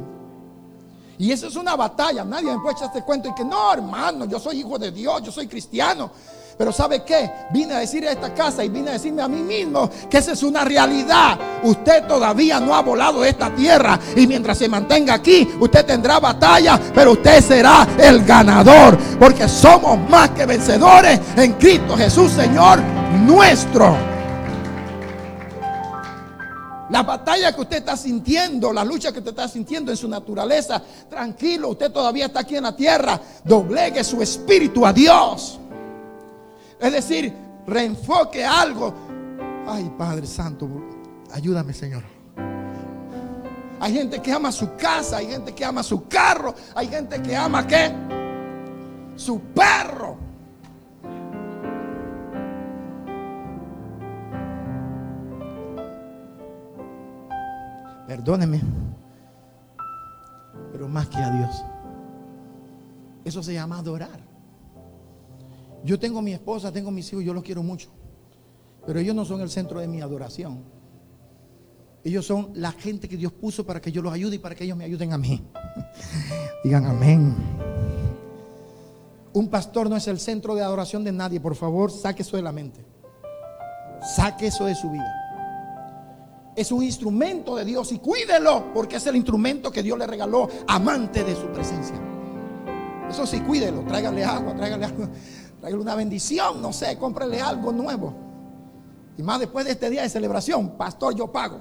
Y eso es una batalla. Nadie me puede echar este cuento y que no, hermano, yo soy hijo de Dios, yo soy cristiano. Pero ¿sabe qué? Vine a decir a esta casa y vine a decirme a mí mismo que esa es una realidad. Usted todavía no ha volado de esta tierra y mientras se mantenga aquí, usted tendrá batalla, pero usted será el ganador. Porque somos más que vencedores en Cristo Jesús, Señor nuestro. La batalla que usted está sintiendo, la lucha que usted está sintiendo en su naturaleza, tranquilo, usted todavía está aquí en la tierra. Doblegue su espíritu a Dios. Es decir, reenfoque algo. Ay, Padre Santo, ayúdame, Señor. Hay gente que ama su casa, hay gente que ama su carro, hay gente que ama qué? Su perro. Perdóneme, pero más que a Dios. Eso se llama adorar. Yo tengo mi esposa, tengo mis hijos, yo los quiero mucho. Pero ellos no son el centro de mi adoración. Ellos son la gente que Dios puso para que yo los ayude y para que ellos me ayuden a mí. Digan amén. Un pastor no es el centro de adoración de nadie. Por favor, saque eso de la mente. Saque eso de su vida. Es un instrumento de Dios y cuídelo porque es el instrumento que Dios le regaló amante de su presencia. Eso sí, cuídelo. Tráigale agua, tráigale agua. Tráigale una bendición, no sé, cómprele algo nuevo. Y más después de este día de celebración, pastor, yo pago.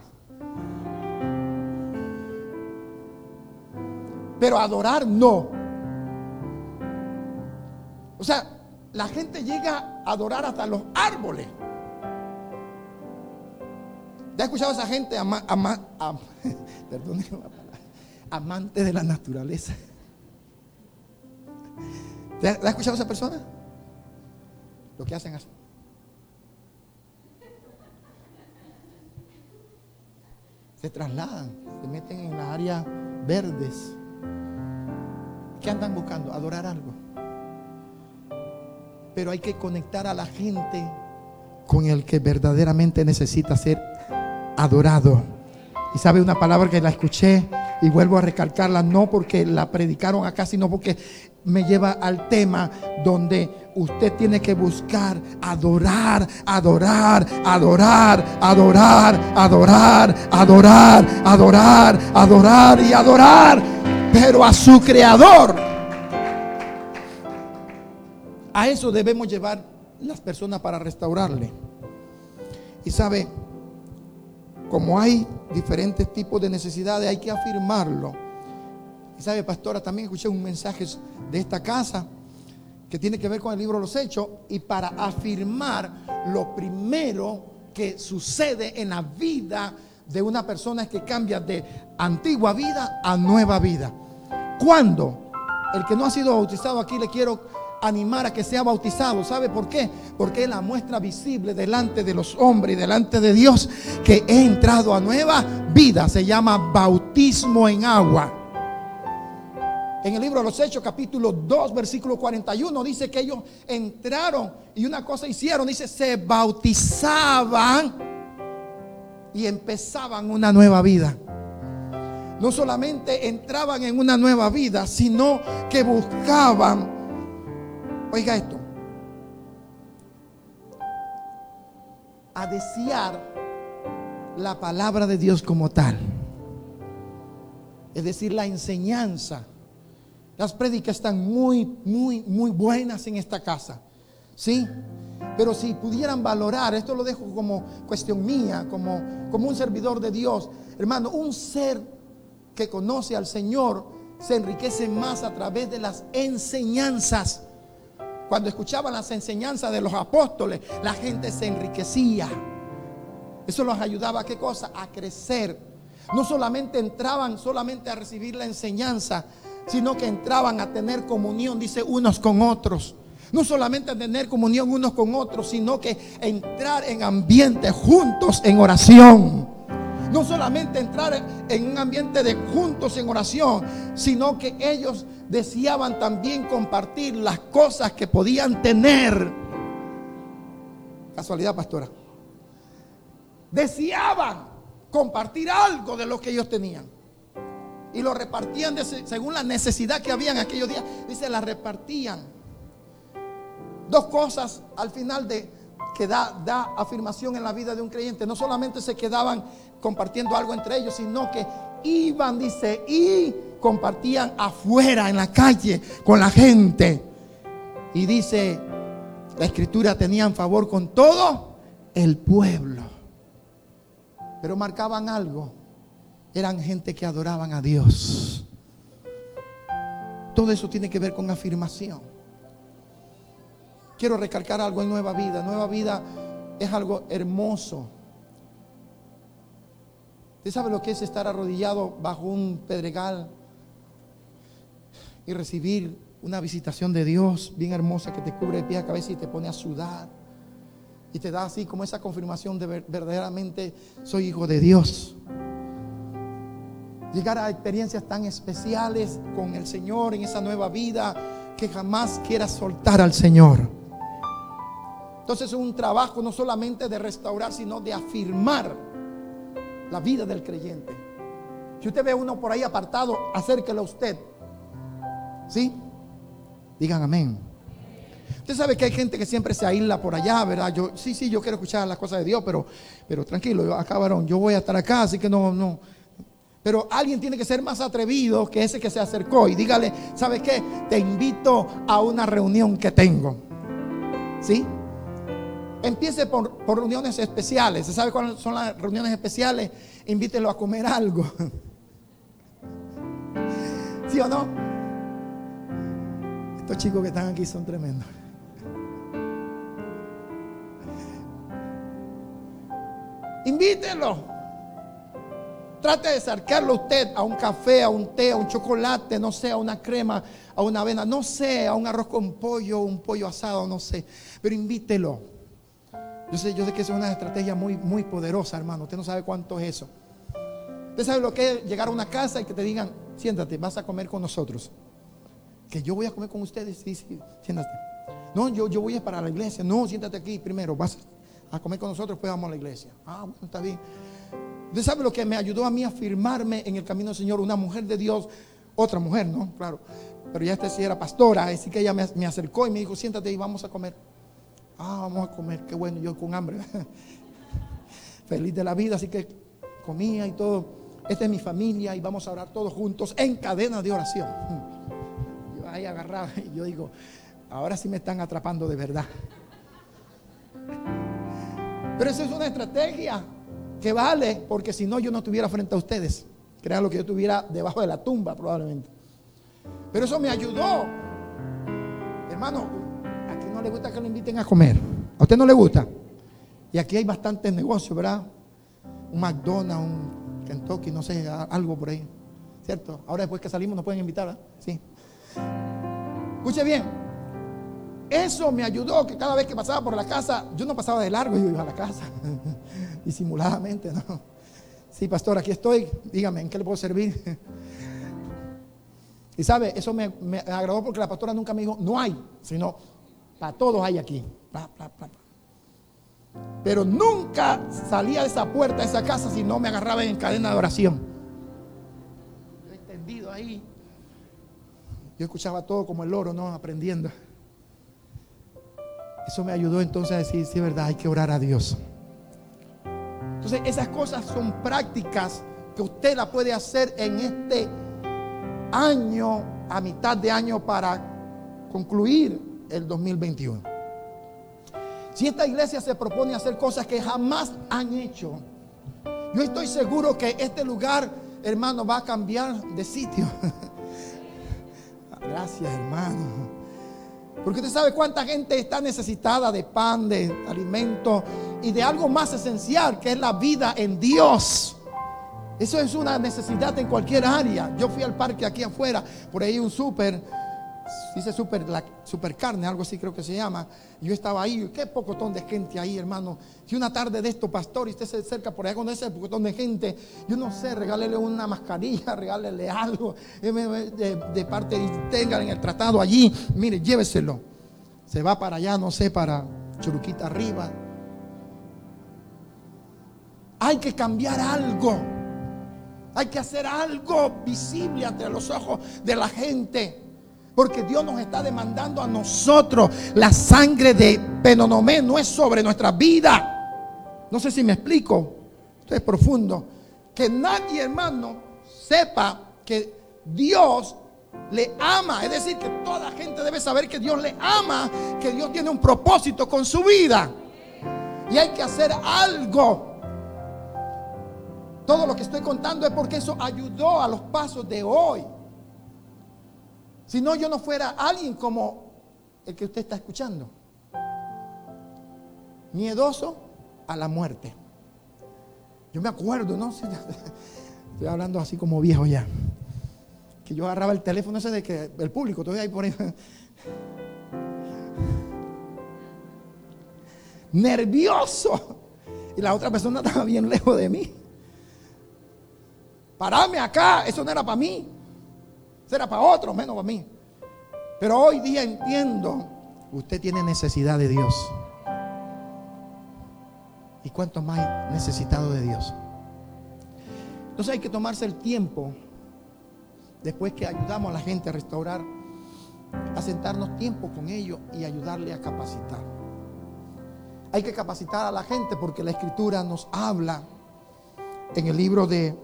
Pero adorar no. O sea, la gente llega a adorar hasta los árboles. ¿Ya ha escuchado a esa gente amante de la naturaleza? ¿La ha escuchado esa persona? Lo que hacen así. Se trasladan, se meten en las áreas verdes. ¿Qué andan buscando? Adorar algo. Pero hay que conectar a la gente con el que verdaderamente necesita ser adorado. Y sabe una palabra que la escuché y vuelvo a recalcarla, no porque la predicaron acá, sino porque me lleva al tema donde usted tiene que buscar adorar, adorar, adorar, adorar, adorar, adorar, adorar, adorar y adorar, pero a su creador. A eso debemos llevar las personas para restaurarle. Y sabe, como hay diferentes tipos de necesidades, hay que afirmarlo. Y sabe, pastora, también escuché un mensaje de esta casa que tiene que ver con el libro de los Hechos. Y para afirmar lo primero que sucede en la vida de una persona es que cambia de antigua vida a nueva vida. ¿Cuándo? El que no ha sido bautizado aquí le quiero animar a que sea bautizado. ¿Sabe por qué? Porque es la muestra visible delante de los hombres y delante de Dios que he entrado a nueva vida. Se llama bautismo en agua. En el libro de los Hechos, capítulo 2, versículo 41, dice que ellos entraron y una cosa hicieron, dice, se bautizaban y empezaban una nueva vida. No solamente entraban en una nueva vida, sino que buscaban Oiga esto. A desear la palabra de Dios como tal. Es decir, la enseñanza. Las prédicas están muy, muy, muy buenas en esta casa. ¿Sí? Pero si pudieran valorar, esto lo dejo como cuestión mía, como, como un servidor de Dios. Hermano, un ser que conoce al Señor se enriquece más a través de las enseñanzas cuando escuchaban las enseñanzas de los apóstoles, la gente se enriquecía. Eso los ayudaba a qué cosa? A crecer. No solamente entraban solamente a recibir la enseñanza, sino que entraban a tener comunión, dice, unos con otros. No solamente a tener comunión unos con otros, sino que entrar en ambiente juntos en oración. No solamente entrar en un ambiente de juntos en oración, sino que ellos deseaban también compartir las cosas que podían tener. Casualidad, pastora. Deseaban compartir algo de lo que ellos tenían. Y lo repartían según la necesidad que había en aquellos días. Dice, la repartían. Dos cosas al final de que da, da afirmación en la vida de un creyente. No solamente se quedaban compartiendo algo entre ellos, sino que iban, dice, y compartían afuera, en la calle, con la gente. Y dice, la escritura tenían favor con todo el pueblo. Pero marcaban algo. Eran gente que adoraban a Dios. Todo eso tiene que ver con afirmación. Quiero recalcar algo en Nueva Vida. Nueva Vida es algo hermoso. ¿Usted sabe lo que es estar arrodillado bajo un pedregal y recibir una visitación de Dios bien hermosa que te cubre de pie a cabeza y te pone a sudar? Y te da así como esa confirmación de verdaderamente soy hijo de Dios. Llegar a experiencias tan especiales con el Señor en esa nueva vida que jamás quieras soltar al Señor. Entonces es un trabajo no solamente de restaurar, sino de afirmar la vida del creyente. Si usted ve uno por ahí apartado, acérquelo a usted. ¿Sí? Digan amén. Usted sabe que hay gente que siempre se aísla por allá, ¿verdad? Yo, sí, sí, yo quiero escuchar las cosas de Dios, pero, pero tranquilo, acá varón, yo voy a estar acá, así que no, no. Pero alguien tiene que ser más atrevido que ese que se acercó y dígale, ¿sabe qué? Te invito a una reunión que tengo. ¿Sí? Empiece por, reuniones especiales. ¿Se sabe cuáles son las reuniones especiales? Invítelo a comer algo. ¿Sí o no? Estos chicos que están aquí son tremendos. Invítelo. Trate de acercarlo usted a un café, a un té, a un chocolate, no sé, a una crema, a una avena, no sé, a un arroz con pollo, un pollo asado, no sé. Pero invítelo. Yo sé, yo sé que es una estrategia muy, muy poderosa, hermano. Usted no sabe cuánto es eso. Usted sabe lo que es llegar a una casa y que te digan, siéntate, vas a comer con nosotros. Que yo voy a comer con ustedes, sí, sí, siéntate. No, yo, yo voy a para la iglesia. No, siéntate aquí primero, vas a comer con nosotros, después vamos a la iglesia. Ah, bueno, está bien. Usted sabe lo que me ayudó a mí a firmarme en el camino del Señor, una mujer de Dios, otra mujer, ¿no? Claro. Pero ya esta sí era pastora, así que ella me, me acercó y me dijo, siéntate y vamos a comer. Ah, vamos a comer, qué bueno, yo con hambre. Feliz de la vida, así que comía y todo. Esta es mi familia y vamos a orar todos juntos en cadena de oración. Yo ahí agarraba y yo digo, ahora sí me están atrapando de verdad. Pero eso es una estrategia que vale, porque si no yo no estuviera frente a ustedes. Crean lo que yo estuviera debajo de la tumba probablemente. Pero eso me ayudó. Hermano, aquí no le gusta que lo inviten a comer. ¿A usted no le gusta? Y aquí hay bastantes negocios, ¿verdad? Un McDonald's, un Kentucky, no sé, algo por ahí. ¿Cierto? Ahora después que salimos nos pueden invitar, ¿verdad? Sí. Escuche bien. Eso me ayudó que cada vez que pasaba por la casa, yo no pasaba de largo, yo iba a la casa. Disimuladamente, ¿no? Sí, pastor, aquí estoy. Dígame, ¿en qué le puedo servir? Y sabe, eso me, agradó porque la pastora nunca me dijo, no hay, sino, para todos hay aquí. Pero nunca salía de esa puerta, de esa casa, si no me agarraba en cadena de oración. Yo extendido ahí. Yo escuchaba todo como el loro, ¿no? Aprendiendo. Eso me ayudó entonces a decir, sí, verdad, hay que orar a Dios. Entonces, esas cosas son prácticas que usted la puede hacer en este año, a mitad de año para concluir el 2021. Si esta iglesia se propone hacer cosas que jamás han hecho, yo estoy seguro que este lugar, hermano, va a cambiar de sitio. Gracias, hermano. Porque usted sabe cuánta gente está necesitada de pan, de alimento y de algo más esencial que es la vida en Dios. Eso es una necesidad en cualquier área. Yo fui al parque aquí afuera, por ahí un súper, dice súper, la super carne, algo así creo que se llama. Yo estaba ahí, qué pocotón de gente ahí, hermano. Si una tarde de esto, pastor, y usted se acerca por ahí con ese pocotón de gente, yo no sé, regálele una mascarilla, regálele algo eh, de, de parte y tengan en el tratado allí. Mire, lléveselo. Se va para allá, no sé, para Churuquita arriba. Hay que cambiar algo. Hay que hacer algo visible ante los ojos de la gente. Porque Dios nos está demandando a nosotros. La sangre de Penonomé no es sobre nuestra vida. No sé si me explico. Esto es profundo. Que nadie, hermano, sepa que Dios le ama. Es decir, que toda gente debe saber que Dios le ama, que Dios tiene un propósito con su vida. Y hay que hacer algo. Todo lo que estoy contando es porque eso ayudó a los pasos de hoy. Si no, yo no fuera alguien como el que usted está escuchando. Miedoso a la muerte. Yo me acuerdo, ¿no? Estoy hablando así como viejo ya. Que yo agarraba el teléfono ese de que el público todavía hay por ahí. Nervioso. Y la otra persona estaba bien lejos de mí. Parame acá, eso no era para mí. Eso era para otros, menos para mí. Pero hoy día entiendo, usted tiene necesidad de Dios. ¿Y cuánto más necesitado de Dios? Entonces hay que tomarse el tiempo, después que ayudamos a la gente a restaurar, a sentarnos tiempo con ellos y ayudarle a capacitar. Hay que capacitar a la gente porque la escritura nos habla en el libro de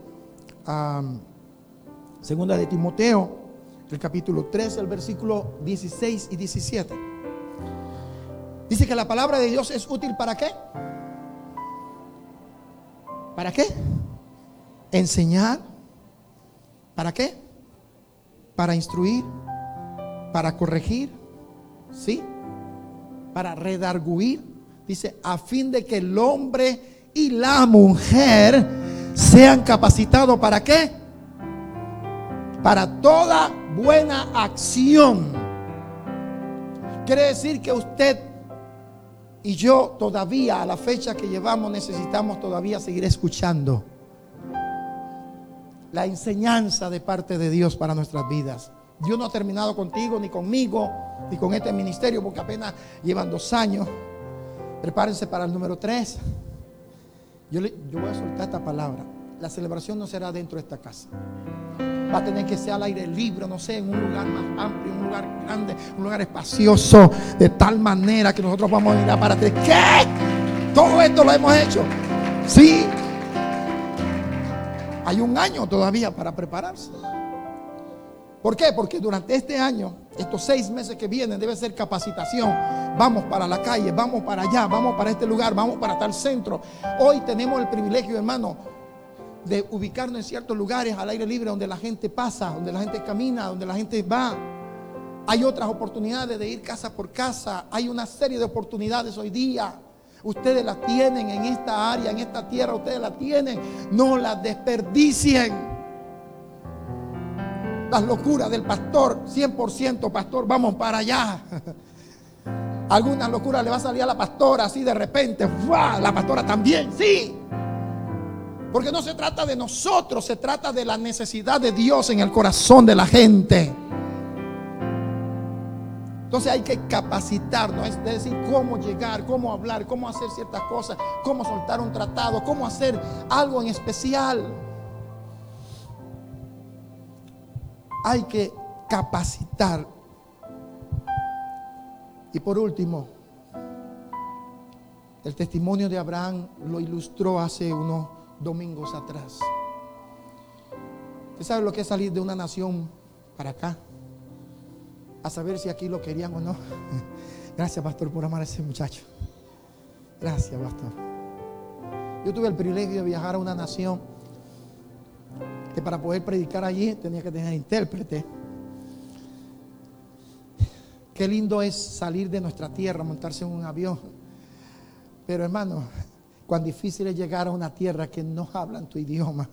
segunda de Timoteo, el capítulo 13, el versículo 16 y 17. Dice que la palabra de Dios es útil para qué? ¿Para qué? Enseñar. ¿Para qué? Para instruir, para corregir, ¿sí? Para redarguir. Dice, a fin de que el hombre y la mujer sean capacitados para qué? Para toda buena acción. Quiere decir que usted y yo todavía a la fecha que llevamos necesitamos todavía seguir escuchando la enseñanza de parte de Dios para nuestras vidas. Dios no ha terminado contigo, ni conmigo, ni con este ministerio, porque apenas llevan dos años. Prepárense para el número tres. Yo, yo voy a soltar esta palabra. La celebración no será dentro de esta casa. Va a tener que ser al aire libre, no sé, en un lugar más amplio, un lugar grande, un lugar espacioso, de tal manera que nosotros vamos a ir a para ¿Qué? Todo esto lo hemos hecho. Sí. Hay un año todavía para prepararse. ¿Por qué? Porque durante este año, estos seis meses que vienen, debe ser capacitación. Vamos para la calle, vamos para allá, vamos para este lugar, vamos para tal centro. Hoy tenemos el privilegio, hermano, de ubicarnos en ciertos lugares al aire libre donde la gente pasa, donde la gente camina, donde la gente va. Hay otras oportunidades de ir casa por casa. Hay una serie de oportunidades hoy día. Ustedes las tienen en esta área, en esta tierra, ustedes la tienen. No las desperdicien. Las locuras del pastor, 100% pastor, vamos para allá. Algunas locuras le va a salir a la pastora así de repente. La pastora también, sí. Porque no se trata de nosotros, se trata de la necesidad de Dios en el corazón de la gente. Entonces hay que capacitarnos, es decir, cómo llegar, cómo hablar, cómo hacer ciertas cosas, cómo soltar un tratado, cómo hacer algo en especial. Hay que capacitar. Y por último, el testimonio de Abraham lo ilustró hace unos domingos atrás. ¿Usted sabe lo que es salir de una nación para acá? A saber si aquí lo querían o no. Gracias, pastor, por amar a ese muchacho. Gracias, pastor. Yo tuve el privilegio de viajar a una nación que para poder predicar allí tenía que tener intérprete. Qué lindo es salir de nuestra tierra, montarse en un avión. Pero hermano, cuán difícil es llegar a una tierra que no hablan tu idioma.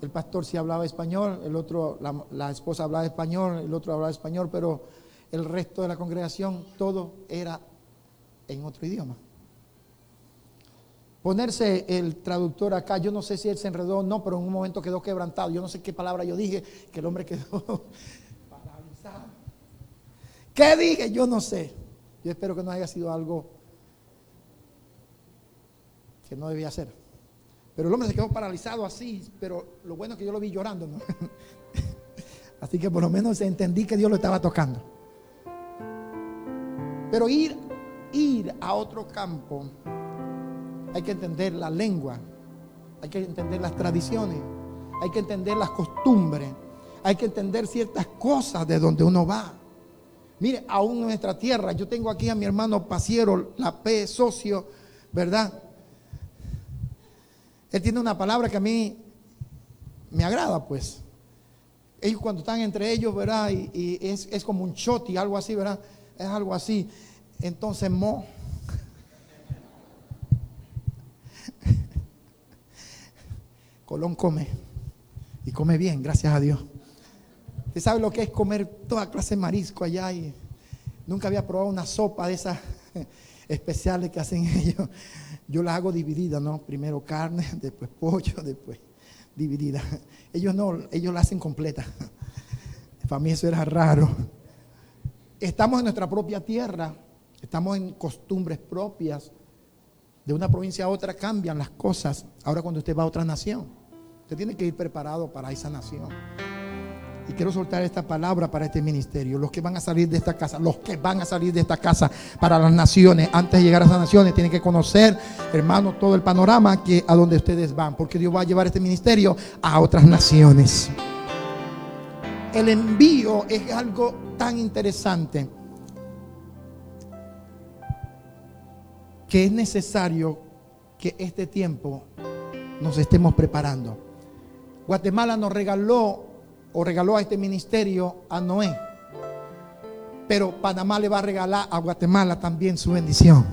El pastor sí hablaba español, el otro, la, esposa hablaba español, el otro hablaba español, pero el resto de la congregación, todo era en otro idioma. Ponerse el traductor acá, yo no sé si él se enredó o no, pero en un momento quedó quebrantado. Yo no sé qué palabra yo dije, que el hombre quedó paralizado. ¿Qué dije? Yo no sé. Yo espero que no haya sido algo que no debía hacer. Pero el hombre se quedó paralizado así, pero lo bueno es que yo lo vi llorando. así que por lo menos entendí que Dios lo estaba tocando. Pero ir, ir a otro campo, hay que entender la lengua, hay que entender las tradiciones, hay que entender las costumbres, hay que entender ciertas cosas de donde uno va. Mire, aún en nuestra tierra, yo tengo aquí a mi hermano Pasiero, la P, socio, ¿verdad? Él tiene una palabra que a mí me agrada, pues. Ellos cuando están entre ellos, ¿verdad? Y, es, como un choti, algo así, ¿verdad? Es algo así. Entonces, mo. Colón come. Y come bien, gracias a Dios. ¿Usted sabe lo que es comer toda clase de marisco allá? Y nunca había probado una sopa de esas especiales que hacen ellos. Yo la hago dividida, ¿no? Primero carne, después pollo, después dividida. Ellos no, ellos la hacen completa. Para mí eso era raro. Estamos en nuestra propia tierra, estamos en costumbres propias. De una provincia a otra cambian las cosas. Ahora cuando usted va a otra nación, usted tiene que ir preparado para esa nación. Y quiero soltar esta palabra para este ministerio. Los que van a salir de esta casa, los que van a salir de esta casa para las naciones, antes de llegar a esas naciones, tienen que conocer, hermano, todo el panorama que a donde ustedes van. Porque Dios va a llevar este ministerio a otras naciones. El envío es algo tan interesante que es necesario que este tiempo nos estemos preparando. Guatemala nos regaló o regaló a este ministerio a Noé. Pero Panamá le va a regalar a Guatemala también su bendición.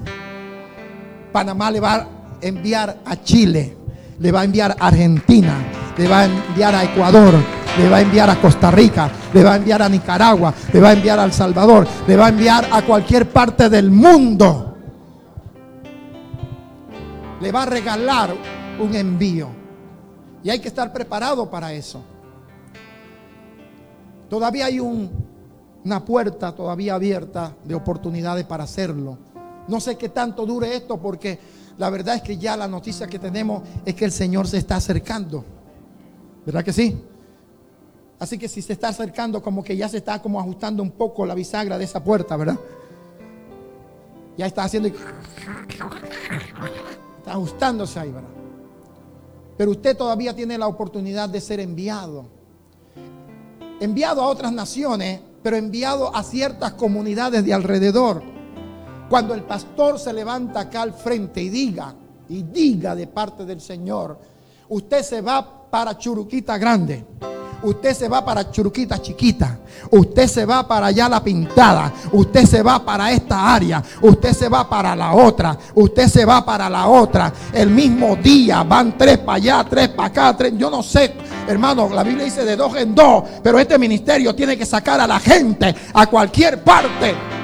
Panamá le va enviar a Chile, le va a enviar a Argentina, le va a enviar a Ecuador, le va a enviar a Costa Rica, le va a enviar a Nicaragua, le va a enviar a El Salvador, le va a enviar a cualquier parte del mundo. Le va a regalar un envío. Y hay que estar preparado para eso. Todavía hay una puerta todavía abierta de oportunidades para hacerlo. No sé qué tanto dure esto porque la verdad es que ya la noticia que tenemos es que el Señor se está acercando. ¿Verdad que sí? Así que si se está acercando, como que ya se está como ajustando un poco la bisagra de esa puerta, ¿verdad? Ya está haciendo. Está ajustándose ahí, ¿verdad? Pero usted todavía tiene la oportunidad de ser enviado. Enviado a otras naciones, pero enviado a ciertas comunidades de alrededor. Cuando el pastor se levanta acá al frente y diga, y diga de parte del Señor, usted se va para Churuquita Grande usted se va para Churuquita Chiquita, usted se va para allá la pintada, usted se va para esta área, usted se va para la otra, usted se va para la otra. El mismo día van tres para allá, tres para acá, tres, yo no sé. Hermano, la Biblia dice de dos en dos, pero este ministerio tiene que sacar a la gente a cualquier parte.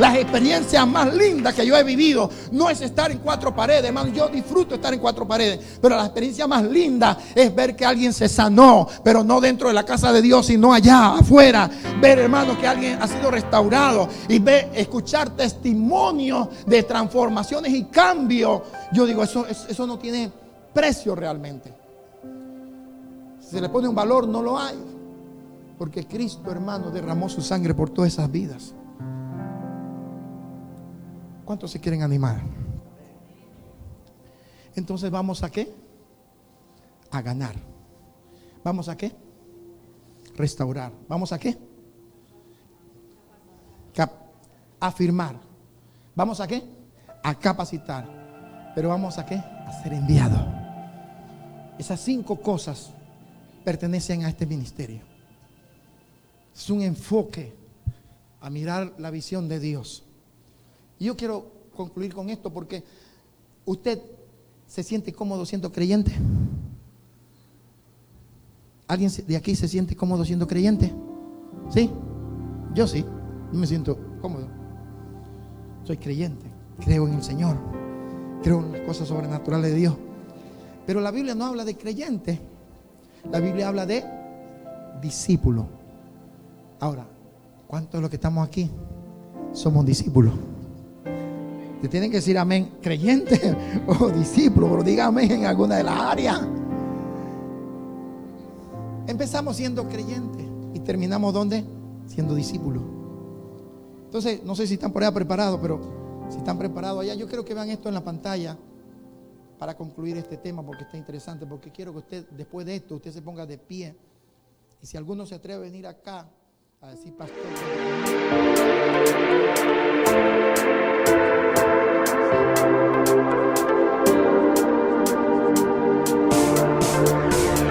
Las experiencias más lindas que yo he vivido no es estar en cuatro paredes, hermano. Yo disfruto estar en cuatro paredes, pero la experiencia más linda es ver que alguien se sanó, pero no dentro de la casa de Dios, sino allá afuera. Ver, hermano, que alguien ha sido restaurado y ver, escuchar testimonios de transformaciones y cambios. Yo digo, eso, eso no tiene precio realmente. Si se le pone un valor, no lo hay. Porque Cristo, hermano, derramó su sangre por todas esas vidas. ¿Cuántos se quieren animar? Entonces vamos a qué? A ganar. ¿Vamos a qué? Restaurar. ¿Vamos a qué? afirmar. ¿Vamos a qué? A capacitar. Pero vamos a qué? A ser enviado. Esas cinco cosas pertenecen a este ministerio. Es un enfoque a mirar la visión de Dios. Y yo quiero concluir con esto porque usted se siente cómodo siendo creyente. ¿Alguien de aquí se siente cómodo siendo creyente? ¿Sí? Yo sí, yo me siento cómodo. Soy creyente, creo en el Señor, creo en las cosas sobrenaturales de Dios. Pero la Biblia no habla de creyente, la Biblia habla de discípulo. Ahora, ¿cuántos de los que estamos aquí somos discípulos? Te tienen que decir amén, creyente o discípulo, pero diga amén en alguna de las áreas. Empezamos siendo creyentes y terminamos donde? Siendo discípulos. Entonces, no sé si están por allá preparados, pero si están preparados allá, yo quiero que vean esto en la pantalla para concluir este tema porque está interesante, porque quiero que usted, después de esto, usted se ponga de pie. Y si alguno se atreve a venir acá a decir, pastor,